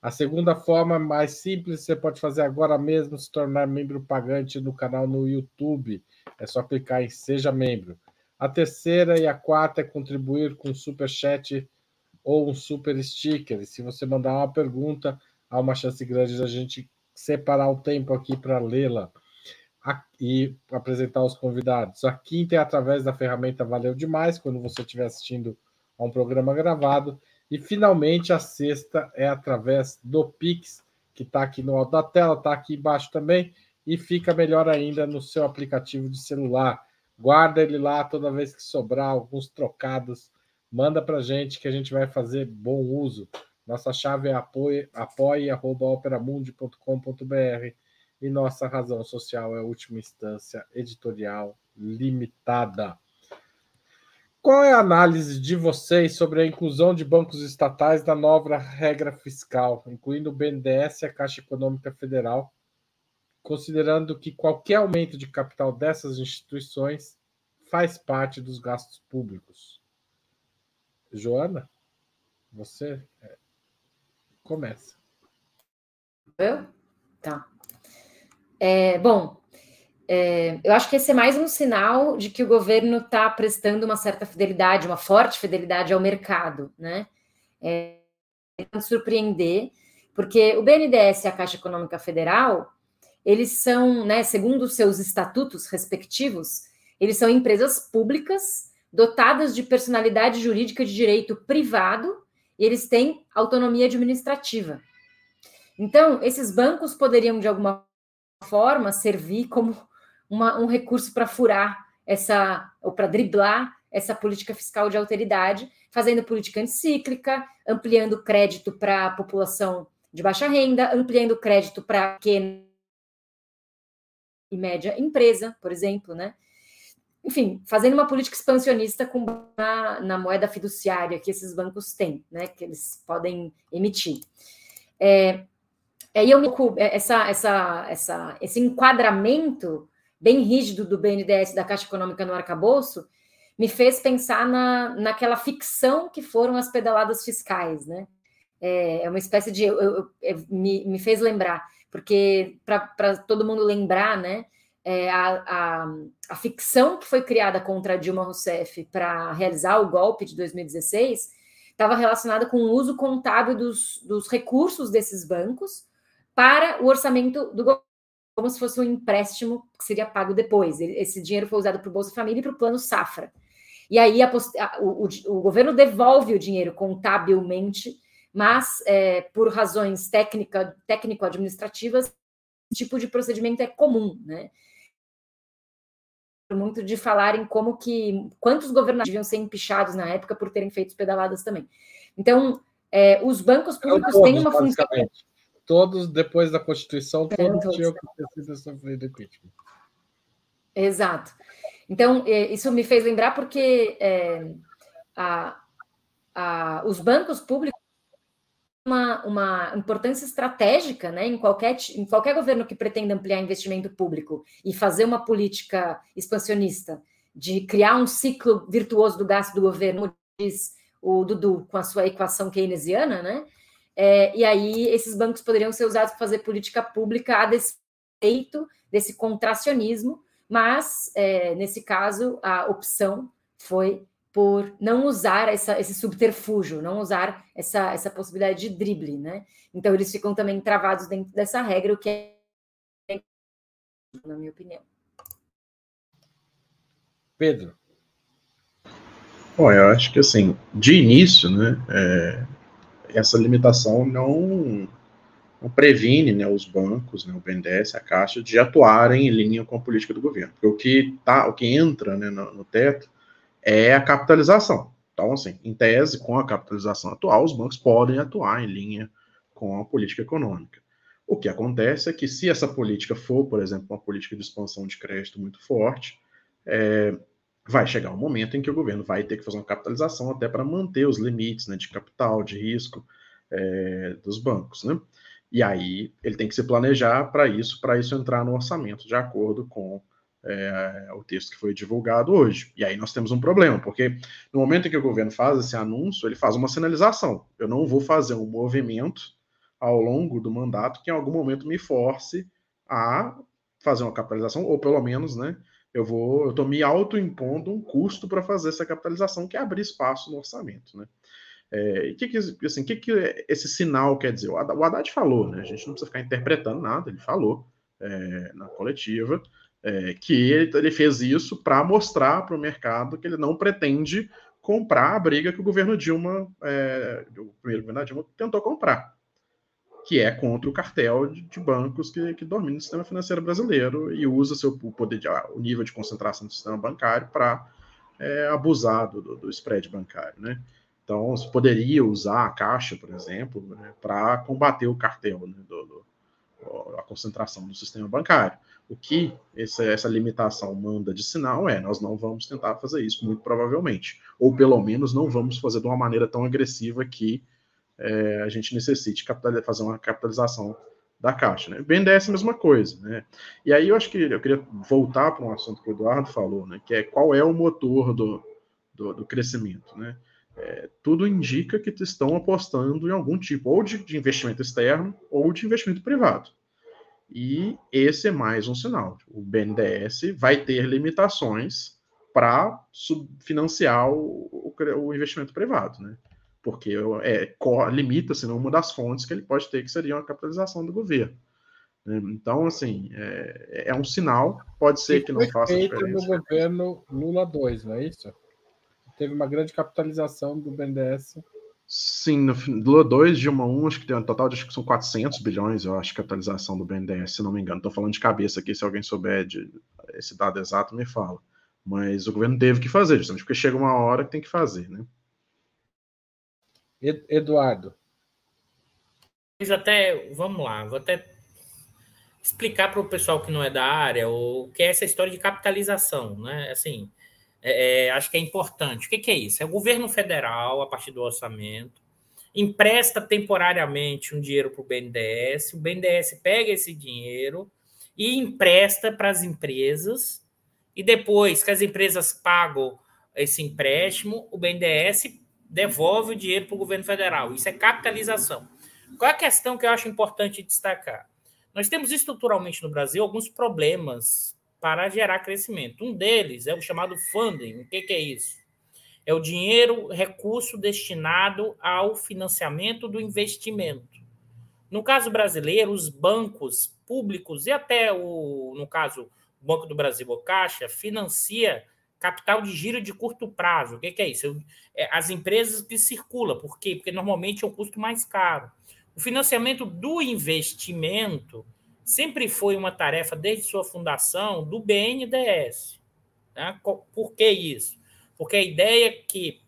A segunda forma, mais simples, você pode fazer agora mesmo, se tornar membro pagante no canal no YouTube. É só clicar em Seja Membro. A terceira e a quarta é contribuir com super chat ou um super sticker. E se você mandar uma pergunta, há uma chance grande da gente separar o tempo aqui para lê-la e apresentar os convidados. A quinta é através da ferramenta Valeu Demais, quando você estiver assistindo a um programa gravado. E finalmente a sexta é através do Pix, que está aqui no alto da tela, está aqui embaixo também, e fica melhor ainda no seu aplicativo de celular. Guarda ele lá toda vez que sobrar alguns trocados, manda para gente que a gente vai fazer bom uso. Nossa chave é apoie.operamundi.com.br. e nossa razão social é última instância editorial limitada. Qual é a análise de vocês sobre a inclusão de bancos estatais na nova regra fiscal, incluindo o BNDES e a Caixa Econômica Federal, considerando que qualquer aumento de capital dessas instituições faz parte dos gastos públicos? Joana, você é, começa. Eu? Tá. É, bom, é, eu acho que esse é mais um sinal de que o governo está prestando uma certa fidelidade, uma forte fidelidade ao mercado, né? É, surpreender, porque o BNDES e a Caixa Econômica Federal, eles são, né, segundo os seus estatutos respectivos, eles são empresas públicas dotadas de personalidade jurídica de direito privado e eles têm autonomia administrativa. Então, esses bancos poderiam, de alguma forma, servir como uma, um recurso para furar essa, ou para driblar essa política fiscal de alteridade, fazendo política anticíclica, ampliando crédito para a população de baixa renda, ampliando crédito para pequena e média empresa, por exemplo, né? Enfim, fazendo uma política expansionista com na, na moeda fiduciária que esses bancos têm, né? Que eles podem emitir. É, aí eu essa, essa, essa, esse enquadramento bem rígido do BNDES da Caixa Econômica no arcabouço me fez pensar na, naquela ficção que foram as pedaladas fiscais, né? É, é uma espécie de. Eu, eu, eu, me, me fez lembrar, porque para todo mundo lembrar, né? É, a, a, a, ficção que foi criada contra Dilma Rousseff para realizar o golpe de 2016 estava relacionada com o uso contábil dos, dos recursos desses bancos para o orçamento do como se fosse um empréstimo que seria pago depois. Esse dinheiro foi usado para o Bolsa Família e para o Plano Safra. E aí a, o, o, o, governo devolve o dinheiro contabilmente, mas é, por razões técnica, técnico-administrativas, esse tipo de procedimento é comum, né? Muito de falarem como que quantos governadores deviam ser empichados na época por terem feito pedaladas também. Então, é, os bancos públicos têm uma função todos, depois da Constituição, é, todos tinham que ter sido sofrido impeachment. Exato. Então, é, isso me fez lembrar porque é, a, a, os bancos públicos uma, uma importância estratégica né, em, qualquer, em qualquer governo que pretenda ampliar investimento público e fazer uma política expansionista de criar um ciclo virtuoso do gasto do governo, diz o Dudu com a sua equação keynesiana, né? É, e aí esses bancos poderiam ser usados para fazer política pública a despeito desse contracionismo, mas é, nesse caso a opção foi por não usar essa, esse subterfúgio, não usar essa, essa possibilidade de drible, né? Então eles ficam também travados dentro dessa regra, o que é na minha opinião. Pedro. Bom, eu acho que assim, de início, né, é, essa limitação não, não previne né, os bancos, né, o BNDES, a Caixa, de atuarem em linha com a política do governo. Porque o que, tá, o que entra né, no, no teto é a capitalização. Então, assim, em tese, com a capitalização atual, os bancos podem atuar em linha com a política econômica. O que acontece é que, se essa política for, por exemplo, uma política de expansão de crédito muito forte, é, vai chegar um momento em que o governo vai ter que fazer uma capitalização até para manter os limites né, de capital, de risco é, dos bancos. Né? E aí ele tem que se planejar para isso, para isso entrar no orçamento, de acordo com é, o texto que foi divulgado hoje. E aí nós temos um problema, porque no momento em que o governo faz esse anúncio, ele faz uma sinalização. Eu não vou fazer um movimento ao longo do mandato que em algum momento me force a fazer uma capitalização, ou pelo menos, né, eu vou, eu estou me autoimpondo um custo para fazer essa capitalização, que é abrir espaço no orçamento, né? É, e que que, assim, que que esse sinal quer dizer? O Haddad falou, né? A gente não precisa ficar interpretando nada, ele falou é, na coletiva é, que ele, ele, fez isso para mostrar para o mercado que ele não pretende comprar a briga que o governo Dilma, é, o primeiro governo Dilma, tentou comprar que é contra o cartel de, de bancos que, que domina o sistema financeiro brasileiro e usa seu poder de, o nível de concentração do sistema bancário para é, abusar do, do, spread bancário, né? Então, se poderia usar a Caixa, por exemplo, né, para combater o cartel né, do, do, a concentração do sistema bancário. O que essa, essa limitação manda de sinal é: nós não vamos tentar fazer isso, muito provavelmente. Ou pelo menos não vamos fazer de uma maneira tão agressiva que é, a gente necessite fazer uma capitalização da Caixa. Né? BNDES é a mesma coisa. Né? E aí eu acho que eu queria voltar para um assunto que o Eduardo falou, né? que é qual é o motor do, do, do crescimento. Né? É, tudo indica que estão apostando em algum tipo ou de, de investimento externo ou de investimento privado. E esse é mais um sinal. O BNDES vai ter limitações para financiar o, o, investimento privado, né? Porque é, limita-se uma das fontes que ele pode ter, que seria uma capitalização do governo. Né? Então, assim, é, é, um sinal, pode ser que, que não faça feito diferença. no governo Lula 2, não é isso? Teve uma grande capitalização do BNDES Sim, no Lua 2, Dilma 1, acho que tem um total de acho que são 400 bilhões, eu acho, atualização do BNDES, se não me engano. Estou falando de cabeça aqui, se alguém souber de esse dado exato, me fala. Mas o governo teve que fazer, justamente porque chega uma hora que tem que fazer, né? Eduardo. Mas até, vamos lá, vou até explicar para o pessoal que não é da área o que é essa história de capitalização, né? Assim, é, é, acho que é importante. O que, que, é isso? É o governo federal, a partir do orçamento, empresta temporariamente um dinheiro para o BNDES, o BNDES pega esse dinheiro e empresta para as empresas, e depois que as empresas pagam esse empréstimo, o BNDES devolve o dinheiro para o governo federal. Isso é capitalização. Qual é a questão que eu acho importante destacar? Nós temos estruturalmente no Brasil alguns problemas para gerar crescimento. Um deles é o chamado funding. O que, é isso? É o dinheiro, recurso destinado ao financiamento do investimento. No caso brasileiro, os bancos públicos e até o, no caso, o Banco do Brasil ou Caixa financia capital de giro de curto prazo. O que, que é isso? É as empresas que circulam. Por quê? Porque normalmente é um custo mais caro. O financiamento do investimento sempre foi uma tarefa, desde sua fundação, do BNDES. Né? Por que isso? Porque a ideia é que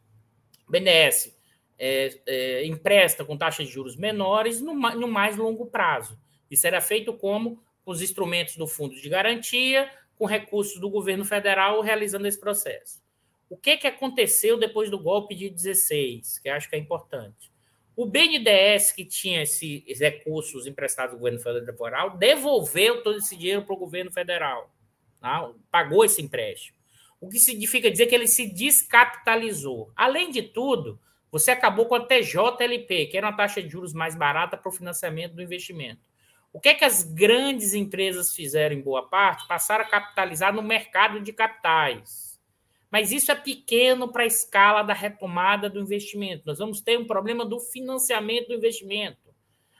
o BNDES é, é, empresta com taxas de juros menores no, no, mais longo prazo. Isso era feito como os instrumentos do Fundo de Garantia, com recursos do governo federal realizando esse processo. O que, que aconteceu depois do golpe de 16, que acho que é importante? O BNDES, que tinha esses recursos emprestados do governo federal, devolveu todo esse dinheiro para o governo federal. Tá? Pagou esse empréstimo. O que significa dizer que ele se descapitalizou. Além de tudo, você acabou com a TJLP, que era uma taxa de juros mais barata para o financiamento do investimento. O que é que as grandes empresas fizeram em boa parte? Passaram a capitalizar no mercado de capitais mas isso é pequeno para a escala da retomada do investimento. Nós vamos ter um problema do financiamento do investimento.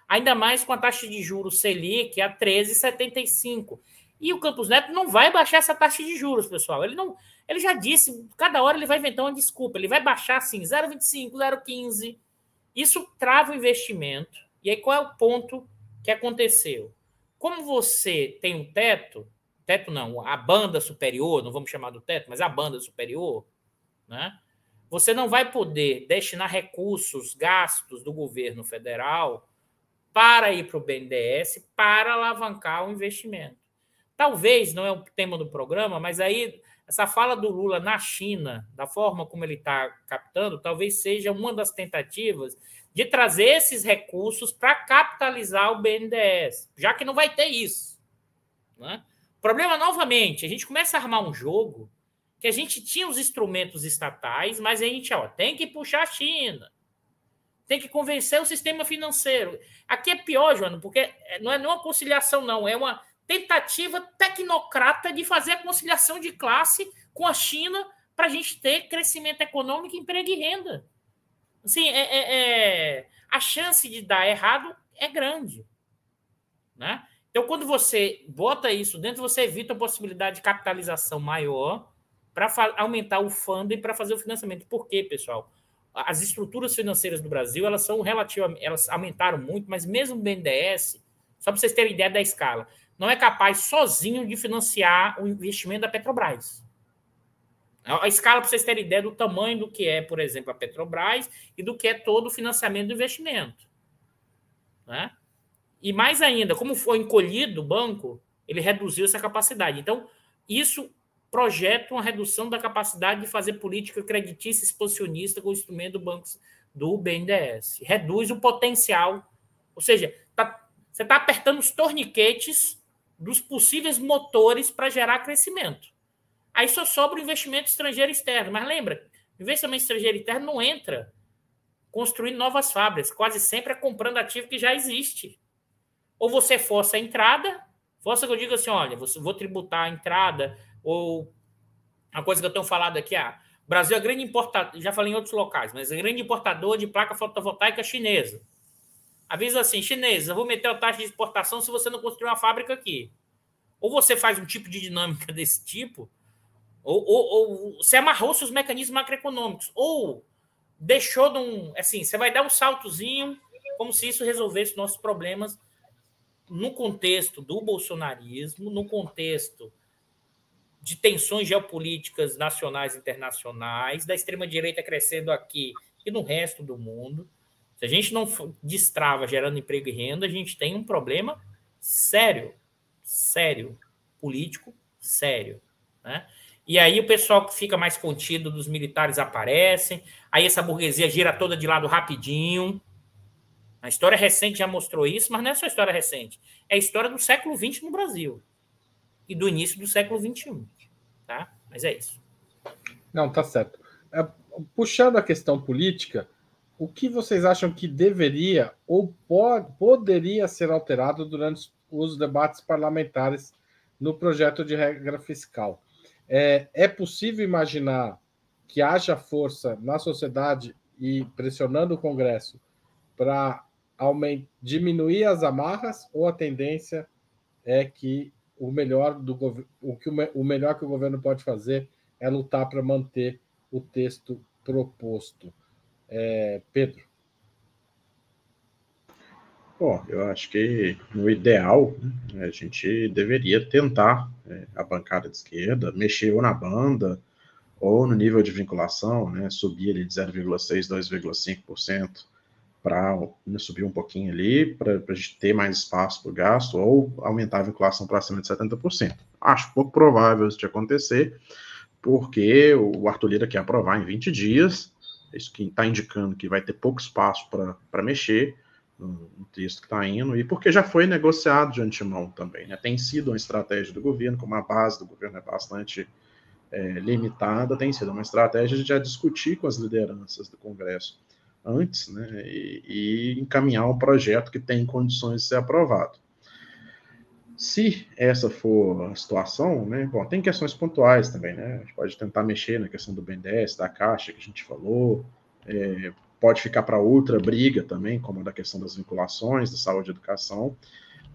Ainda mais com a taxa de juros Selic a 13,75. E o Campos Neto não vai baixar essa taxa de juros, pessoal. Ele não, ele já disse, cada hora ele vai inventar uma desculpa. Ele vai baixar assim 0,25, 0,15. Isso trava o investimento. E aí qual é o ponto que aconteceu? Como você tem um teto, teto não, a banda superior, não vamos chamar do teto, mas a banda superior, né? Você não vai poder destinar recursos, gastos do governo federal para ir para o BNDES para alavancar o investimento. Talvez, não é o tema do programa, mas aí essa fala do Lula na China, da forma como ele está captando, talvez seja uma das tentativas de trazer esses recursos para capitalizar o BNDES, já que não vai ter isso. Né? problema, novamente, a gente começa a armar um jogo que a gente tinha os instrumentos estatais, mas a gente ó, tem que puxar a China. Tem que convencer o sistema financeiro. Aqui é pior, Joana, porque não é nenhuma conciliação, não. É uma tentativa tecnocrata de fazer a conciliação de classe com a China para a gente ter crescimento econômico, emprego e renda. Assim, é, é, a chance de dar errado é grande. Né? Então, quando você bota isso dentro, você evita a possibilidade de capitalização maior para aumentar o funding para fazer o financiamento. Por quê, pessoal? As estruturas financeiras do Brasil, elas são relativamente, elas aumentaram muito, mas mesmo o BNDES, só para vocês terem ideia da escala, não é capaz sozinho de financiar o investimento da Petrobras. A escala, para vocês terem ideia do tamanho do que é, por exemplo, a Petrobras e do que é todo o financiamento do investimento. Né? E mais ainda, como foi encolhido o banco, ele reduziu essa capacidade. Então, isso projeta uma redução da capacidade de fazer política creditícia expansionista com o instrumento do banco do BNDES. Reduz o potencial, ou seja, tá, você está apertando os torniquetes dos possíveis motores para gerar crescimento. Aí só sobra o investimento estrangeiro externo. Mas lembra, investimento estrangeiro externo não entra construindo novas fábricas, quase sempre é comprando ativo que já existe. Ou você força a entrada, força que eu digo assim, olha, vou tributar a entrada, ou a coisa que eu tenho falado aqui, ah, Brasil é grande importador, já falei em outros locais, mas é grande importador de placa fotovoltaica chinesa. Avisa assim, chinesa, vou meter a taxa de exportação se você não construir uma fábrica aqui. Ou você faz um tipo de dinâmica desse tipo, ou, ou, ou você amarrou seus mecanismos macroeconômicos, ou deixou de um. Assim, você vai dar um saltozinho, como se isso resolvesse nossos problemas no contexto do bolsonarismo, no contexto de tensões geopolíticas nacionais e internacionais, da extrema-direita crescendo aqui e no resto do mundo. Se a gente não destrava gerando emprego e renda, a gente tem um problema sério, sério, político, sério. Né? E aí o pessoal que fica mais contido dos militares aparecem, aí essa burguesia gira toda de lado rapidinho. A história recente já mostrou isso, mas não é só história recente. É a história do século XX no Brasil e do início do século XXI. Tá? Mas é isso. Não, tá certo. É, puxando a questão política, o que vocês acham que deveria ou pode, poderia ser alterado durante os debates parlamentares no projeto de regra fiscal? É, é possível imaginar que haja força na sociedade e pressionando o Congresso para diminuir as amarras ou a tendência é que o melhor do o que o melhor que o governo pode fazer é lutar para manter o texto proposto. É, Pedro. Bom, eu acho que no ideal né, a gente deveria tentar é, a bancada de esquerda mexer ou na banda ou no nível de vinculação, né, subir ali de 0,6, 2,5% para né, subir um pouquinho ali, para a gente ter mais espaço para o gasto, ou aumentar a vinculação para cima de 70%. Acho pouco provável isso de acontecer, porque o Arthur Lira quer aprovar em 20 dias, isso que está indicando que vai ter pouco espaço para mexer, no texto que está indo, e porque já foi negociado de antemão também. Né? Tem sido uma estratégia do governo, como a base do governo é bastante é, limitada, tem sido uma estratégia de já discutir com as lideranças do Congresso antes né? e, e encaminhar um projeto que tem condições de ser aprovado. Se essa for a situação, né, bom, tem questões pontuais também, né? A gente pode tentar mexer na questão do BNDES, da Caixa que a gente falou, é, pode ficar para outra briga também, como a da questão das vinculações, da saúde e educação,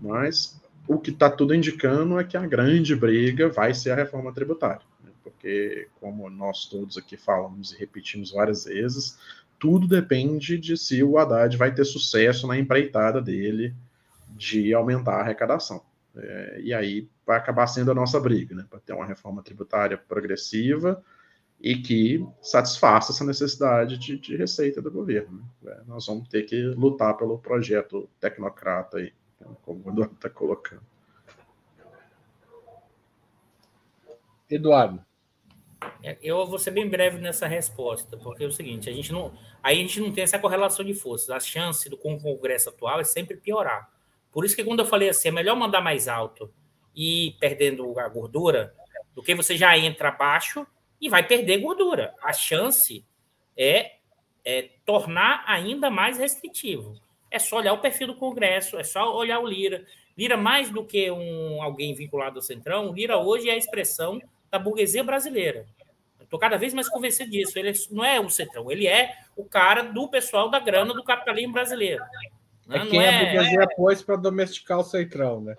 mas o que está tudo indicando é que a grande briga vai ser a reforma tributária, né? porque, como nós todos aqui falamos e repetimos várias vezes, tudo depende de se o Haddad vai ter sucesso na empreitada dele de aumentar a arrecadação. É, e aí vai acabar sendo a nossa briga, né? Para ter uma reforma tributária progressiva, e que satisfaça essa necessidade de, de receita do governo. Né? É, nós vamos ter que lutar pelo projeto tecnocrata aí, né? como o Eduardo está colocando. Eduardo. É, eu vou ser bem breve nessa resposta, porque é o seguinte, a gente não, aí a gente não tem essa correlação de forças. A chance do com o Congresso atual é sempre piorar. Por isso que quando eu falei assim, é melhor mandar mais alto e ir perdendo a gordura, do que você já entra baixo e vai perder gordura. A chance é, é tornar ainda mais restritivo. É só olhar o perfil do Congresso, é só olhar o Lira. Lira, mais do que um alguém vinculado ao Centrão, o Lira hoje é a expressão da burguesia brasileira. Estou cada vez mais convencido disso. Ele não é o Centrão, ele é o cara do pessoal da grana do capitalismo brasileiro. É não, quem é, a burguesia é... pôs para domesticar o Centrão, né?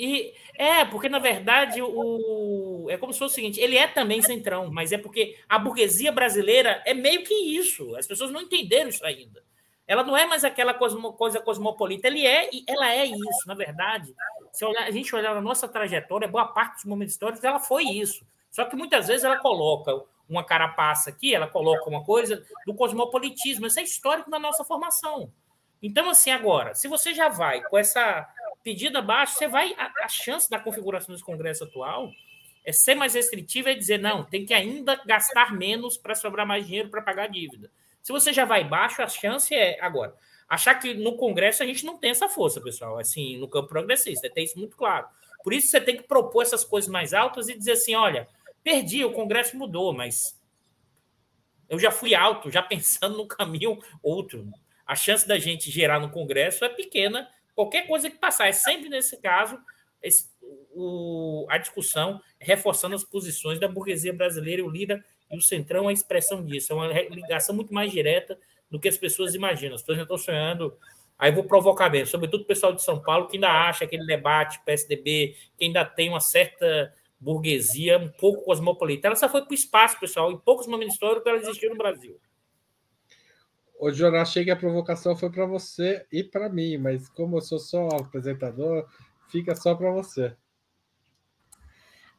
E é, porque na verdade o é como se fosse o seguinte, ele é também centrão, mas é porque a burguesia brasileira é meio que isso. As pessoas não entenderam isso ainda. Ela não é mais aquela cosmo, coisa cosmopolita, ele é e ela é isso, na verdade. Se a gente olhar a nossa trajetória, boa parte dos momentos históricos ela foi isso. Só que muitas vezes ela coloca uma carapaça aqui, ela coloca uma coisa do cosmopolitismo. Isso é histórico na nossa formação. Então, assim, agora, se você já vai com essa pedida baixa, você vai. A, a chance da configuração desse Congresso atual é ser mais restritiva e dizer, não, tem que ainda gastar menos para sobrar mais dinheiro para pagar a dívida. Se você já vai baixo, a chance é. Agora, achar que no Congresso a gente não tem essa força, pessoal, assim, no campo progressista, tem isso muito claro. Por isso você tem que propor essas coisas mais altas e dizer assim: olha, perdi, o Congresso mudou, mas eu já fui alto, já pensando no caminho outro. A chance da gente gerar no Congresso é pequena, qualquer coisa que passar. É sempre nesse caso esse, o, a discussão reforçando as posições da burguesia brasileira, o Lira e o Centrão é a expressão disso. É uma ligação muito mais direta do que as pessoas imaginam. As pessoas já estão sonhando. Aí vou provocar mesmo, sobretudo o pessoal de São Paulo que ainda acha aquele debate PSDB, que ainda tem uma certa burguesia um pouco cosmopolita. Ela só foi para o espaço, pessoal. Em poucos momentos históricos ela existiu no Brasil. Jonas, achei que a provocação foi para você e para mim, mas como eu sou só apresentador, fica só para você.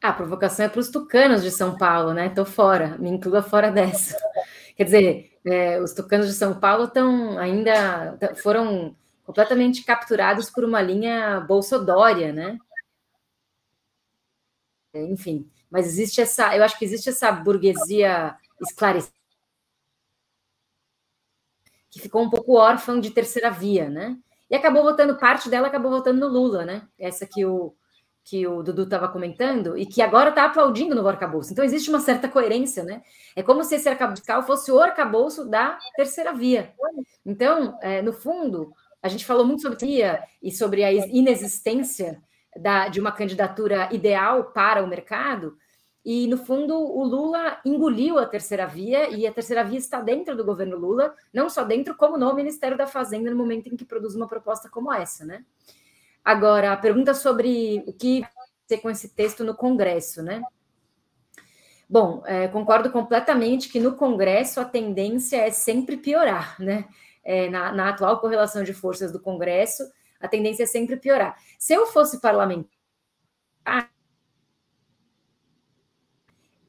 A provocação é para os tucanos de São Paulo, né? Estou fora, me inclua fora dessa. Quer dizer, é, os tucanos de São Paulo estão ainda foram completamente capturados por uma linha bolsodória, né? Enfim, mas existe essa, eu acho que existe essa burguesia esclarecida que ficou um pouco órfã de terceira via, né? E acabou votando, parte dela acabou votando no Lula, né? Essa que o, que o Dudu estava comentando, e que agora está aplaudindo no arcabouço. Então, existe uma certa coerência, né? É como se esse arcabouço fosse o arcabouço da terceira via. Então, é, no fundo, a gente falou muito sobre a e sobre a inexistência da, de uma candidatura ideal para o mercado, e, no fundo, o Lula engoliu a terceira via, e a terceira via está dentro do governo Lula, não só dentro, como no Ministério da Fazenda, no momento em que produz uma proposta como essa, né? Agora, a pergunta sobre o que ser com esse texto no Congresso, né? Bom, é, concordo completamente que no Congresso a tendência é sempre piorar, né? É, na, na atual correlação de forças do Congresso, a tendência é sempre piorar. Se eu fosse parlamentar,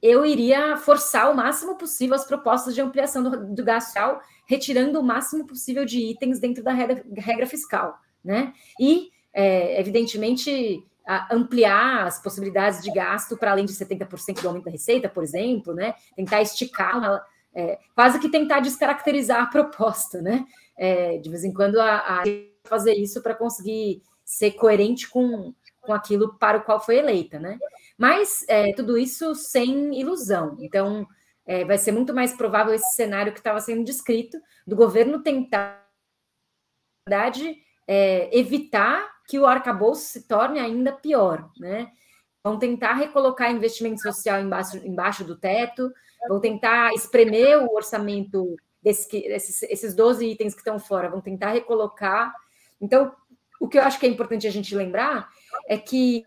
eu iria forçar o máximo possível as propostas de ampliação do, do gasto fiscal, retirando o máximo possível de itens dentro da regra, regra fiscal, né? E, é, evidentemente, ampliar as possibilidades de gasto para além de 70% do aumento da receita, por exemplo, né? Tentar esticar, é, quase que tentar descaracterizar a proposta, né? É, de vez em quando a, a fazer isso para conseguir ser coerente com, com aquilo para o qual foi eleita, né? Mas é, tudo isso sem ilusão. Então, é, vai ser muito mais provável esse cenário que estava sendo descrito, do governo tentar, na verdade, é, evitar que o arcabouço se torne ainda pior, né? Vão tentar recolocar investimento social embaixo, embaixo do teto, vão tentar espremer o orçamento desse, desses, esses 12 itens que estão fora, vão tentar recolocar. Então, o que eu acho que é importante a gente lembrar é que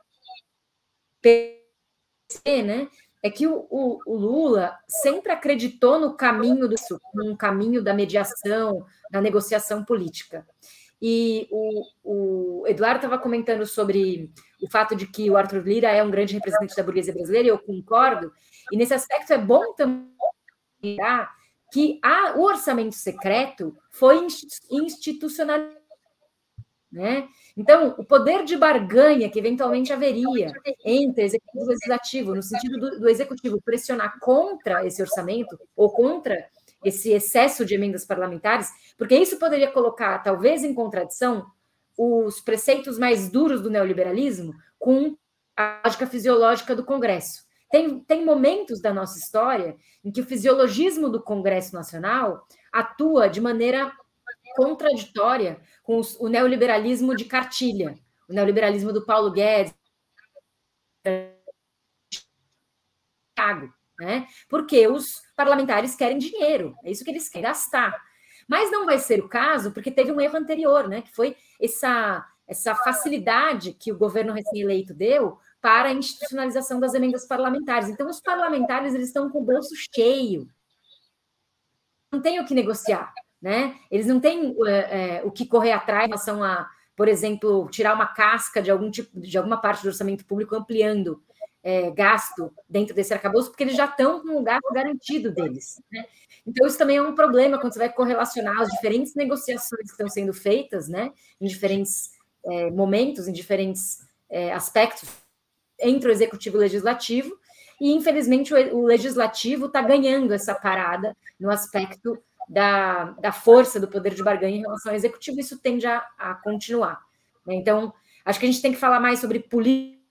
né, é que o, o, o, Lula sempre acreditou no caminho do no caminho da mediação, da negociação política. E o, o Eduardo estava comentando sobre o fato de que o Arthur Lira é um grande representante da burguesia brasileira, e eu concordo. E nesse aspecto é bom também que a, o orçamento secreto foi institucionalizado né? Então, o poder de barganha que eventualmente haveria entre executivo e legislativo, no sentido do, do, executivo pressionar contra esse orçamento ou contra esse excesso de emendas parlamentares, porque isso poderia colocar, talvez, em contradição os preceitos mais duros do neoliberalismo com a lógica fisiológica do Congresso. Tem, tem momentos da nossa história em que o fisiologismo do Congresso Nacional atua de maneira contraditória com o neoliberalismo de cartilha, o neoliberalismo do Paulo Guedes, né? Porque os parlamentares querem dinheiro, é isso que eles querem gastar. Mas não vai ser o caso, porque teve um erro anterior, né? Que foi essa, essa facilidade que o governo recém-eleito deu para a institucionalização das emendas parlamentares. Então, os parlamentares eles estão com o bolso cheio. Não tem o que negociar né? Eles não têm é, é, o que correr atrás em relação a, por exemplo, tirar uma casca de algum tipo, de alguma parte do orçamento público, ampliando é, gasto dentro desse arcabouço, porque eles já estão com o gasto garantido deles. Né? Então, isso também é um problema quando você vai correlacionar as diferentes negociações que estão sendo feitas, né, em diferentes é, momentos, em diferentes é, aspectos entre o executivo e o legislativo, e infelizmente o, o legislativo está ganhando essa parada no aspecto da, da força do poder de barganha em relação ao executivo, isso tende a, a continuar. Né? Então, acho que a gente tem que falar mais sobre política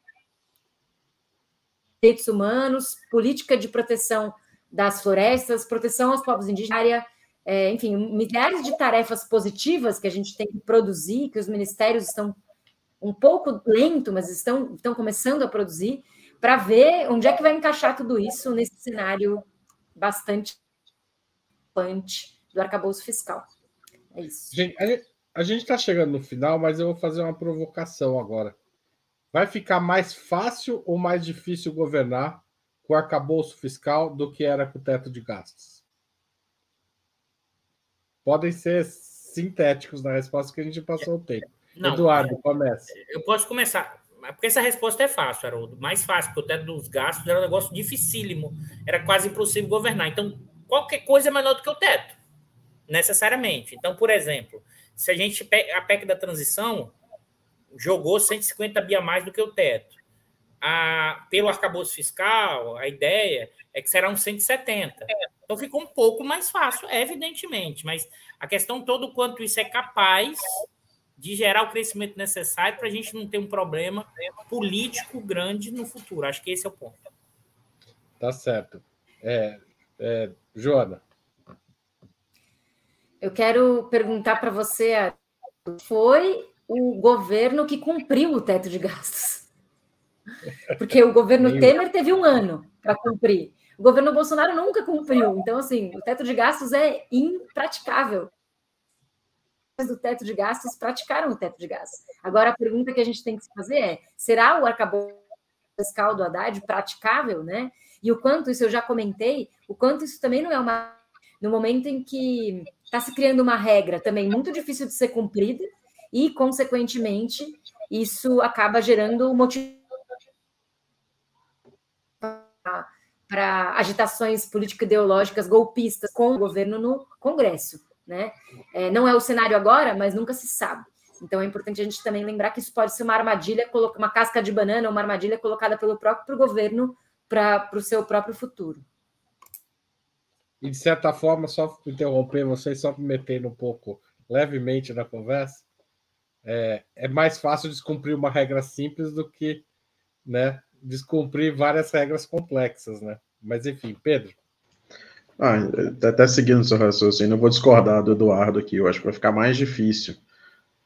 direitos humanos, política de proteção das florestas, proteção aos povos indígenas, é, enfim, milhares de tarefas positivas que a gente tem que produzir, que os ministérios estão um pouco lento, mas estão, estão começando a produzir, para ver onde é que vai encaixar tudo isso nesse cenário bastante punch do arcabouço fiscal. É isso. Gente, a gente está chegando no final, mas eu vou fazer uma provocação agora. Vai ficar mais fácil ou mais difícil governar com o arcabouço fiscal do que era com o teto de gastos? Podem ser sintéticos na resposta que a gente passou o tempo. Não, Eduardo, comece. Eu posso começar. Porque essa resposta é fácil, Haroldo. Mais fácil, porque o teto dos gastos era um negócio dificílimo. Era quase impossível governar. Então, qualquer coisa é menor do que o teto, necessariamente. Então, por exemplo, se a gente a PEC da transição jogou 150 bi a mais do que o teto. A, pelo arcabouço fiscal, a ideia é que será um 170. Então ficou um pouco mais fácil, evidentemente, mas a questão toda o quanto isso é capaz de gerar o crescimento necessário para a gente não ter um problema político grande no futuro. Acho que esse é o ponto. Tá certo. É, é, Joana. Eu quero perguntar para você: foi o governo que cumpriu o teto de gastos? Porque o governo Temer teve um ano para cumprir. O governo Bolsonaro nunca cumpriu. Então, assim, o teto de gastos é impraticável do teto de gastos praticaram o teto de gastos. Agora, a pergunta que a gente tem que se fazer é: será o arcabouço fiscal do Haddad praticável, né? E o quanto, isso eu já comentei, o quanto isso também não é uma. No momento em que está se criando uma regra também muito difícil de ser cumprida, e, consequentemente, isso acaba gerando motivo para agitações político-ideológicas golpistas com o governo no Congresso. Né? É, não é o cenário agora, mas nunca se sabe. Então é importante a gente também lembrar que isso pode ser uma armadilha, uma casca de banana, uma armadilha colocada pelo próprio governo para o seu próprio futuro. E de certa forma, só interromper vocês, só me metendo um pouco levemente na conversa, é, é mais fácil descumprir uma regra simples do que né, descumprir várias regras complexas, né? Mas enfim, Pedro. Ah, até seguindo o seu raciocínio, eu vou discordar do Eduardo aqui. Eu acho que vai ficar mais difícil.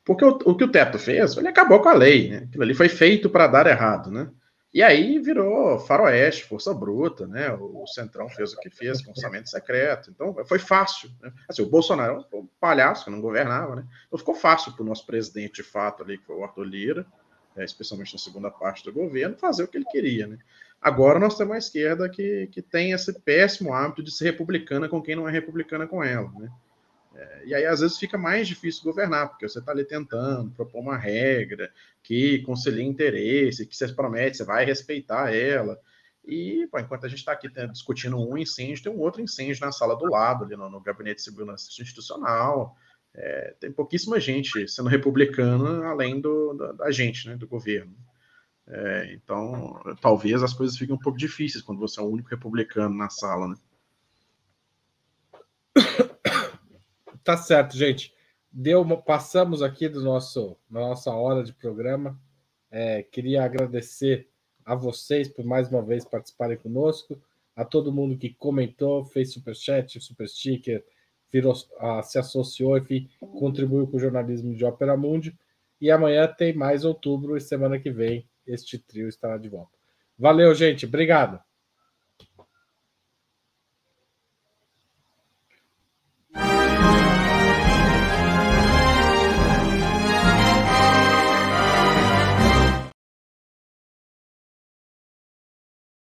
Porque o, o que o Teto fez, ele acabou com a lei. Né? Aquilo ali foi feito para dar errado, né? E aí virou faroeste, força bruta, né? O Centrão fez o que fez com orçamento secreto. Então foi fácil. Né? Assim, o Bolsonaro é um palhaço que não governava, né? Então ficou fácil para o nosso presidente de fato ali, que foi o Arthur Lira, é, especialmente na segunda parte do governo, fazer o que ele queria, né? Agora nós temos uma esquerda que, que tem esse péssimo hábito de ser republicana com quem não é republicana com ela, né? É, e aí, às vezes, fica mais difícil governar, porque você está ali tentando propor uma regra que concilia interesse, que você promete, você vai respeitar ela. E, pô, enquanto a gente está aqui discutindo um incêndio, tem um outro incêndio na sala do lado, ali no, no Gabinete de Segurança Institucional. É, tem pouquíssima gente sendo republicana além do, da, da gente, né, do governo. É, então, talvez as coisas fiquem um pouco difíceis quando você é o único republicano na sala, né? Tá certo, gente. Deu, passamos aqui do nosso, da nossa hora de programa. É, queria agradecer a vocês por mais uma vez participarem conosco, a todo mundo que comentou, fez superchat, super sticker, virou, ah, se associou, enfim, contribuiu com o jornalismo de Ópera Mundi. E amanhã tem mais outubro e semana que vem este trio estará de volta. Valeu, gente. Obrigado.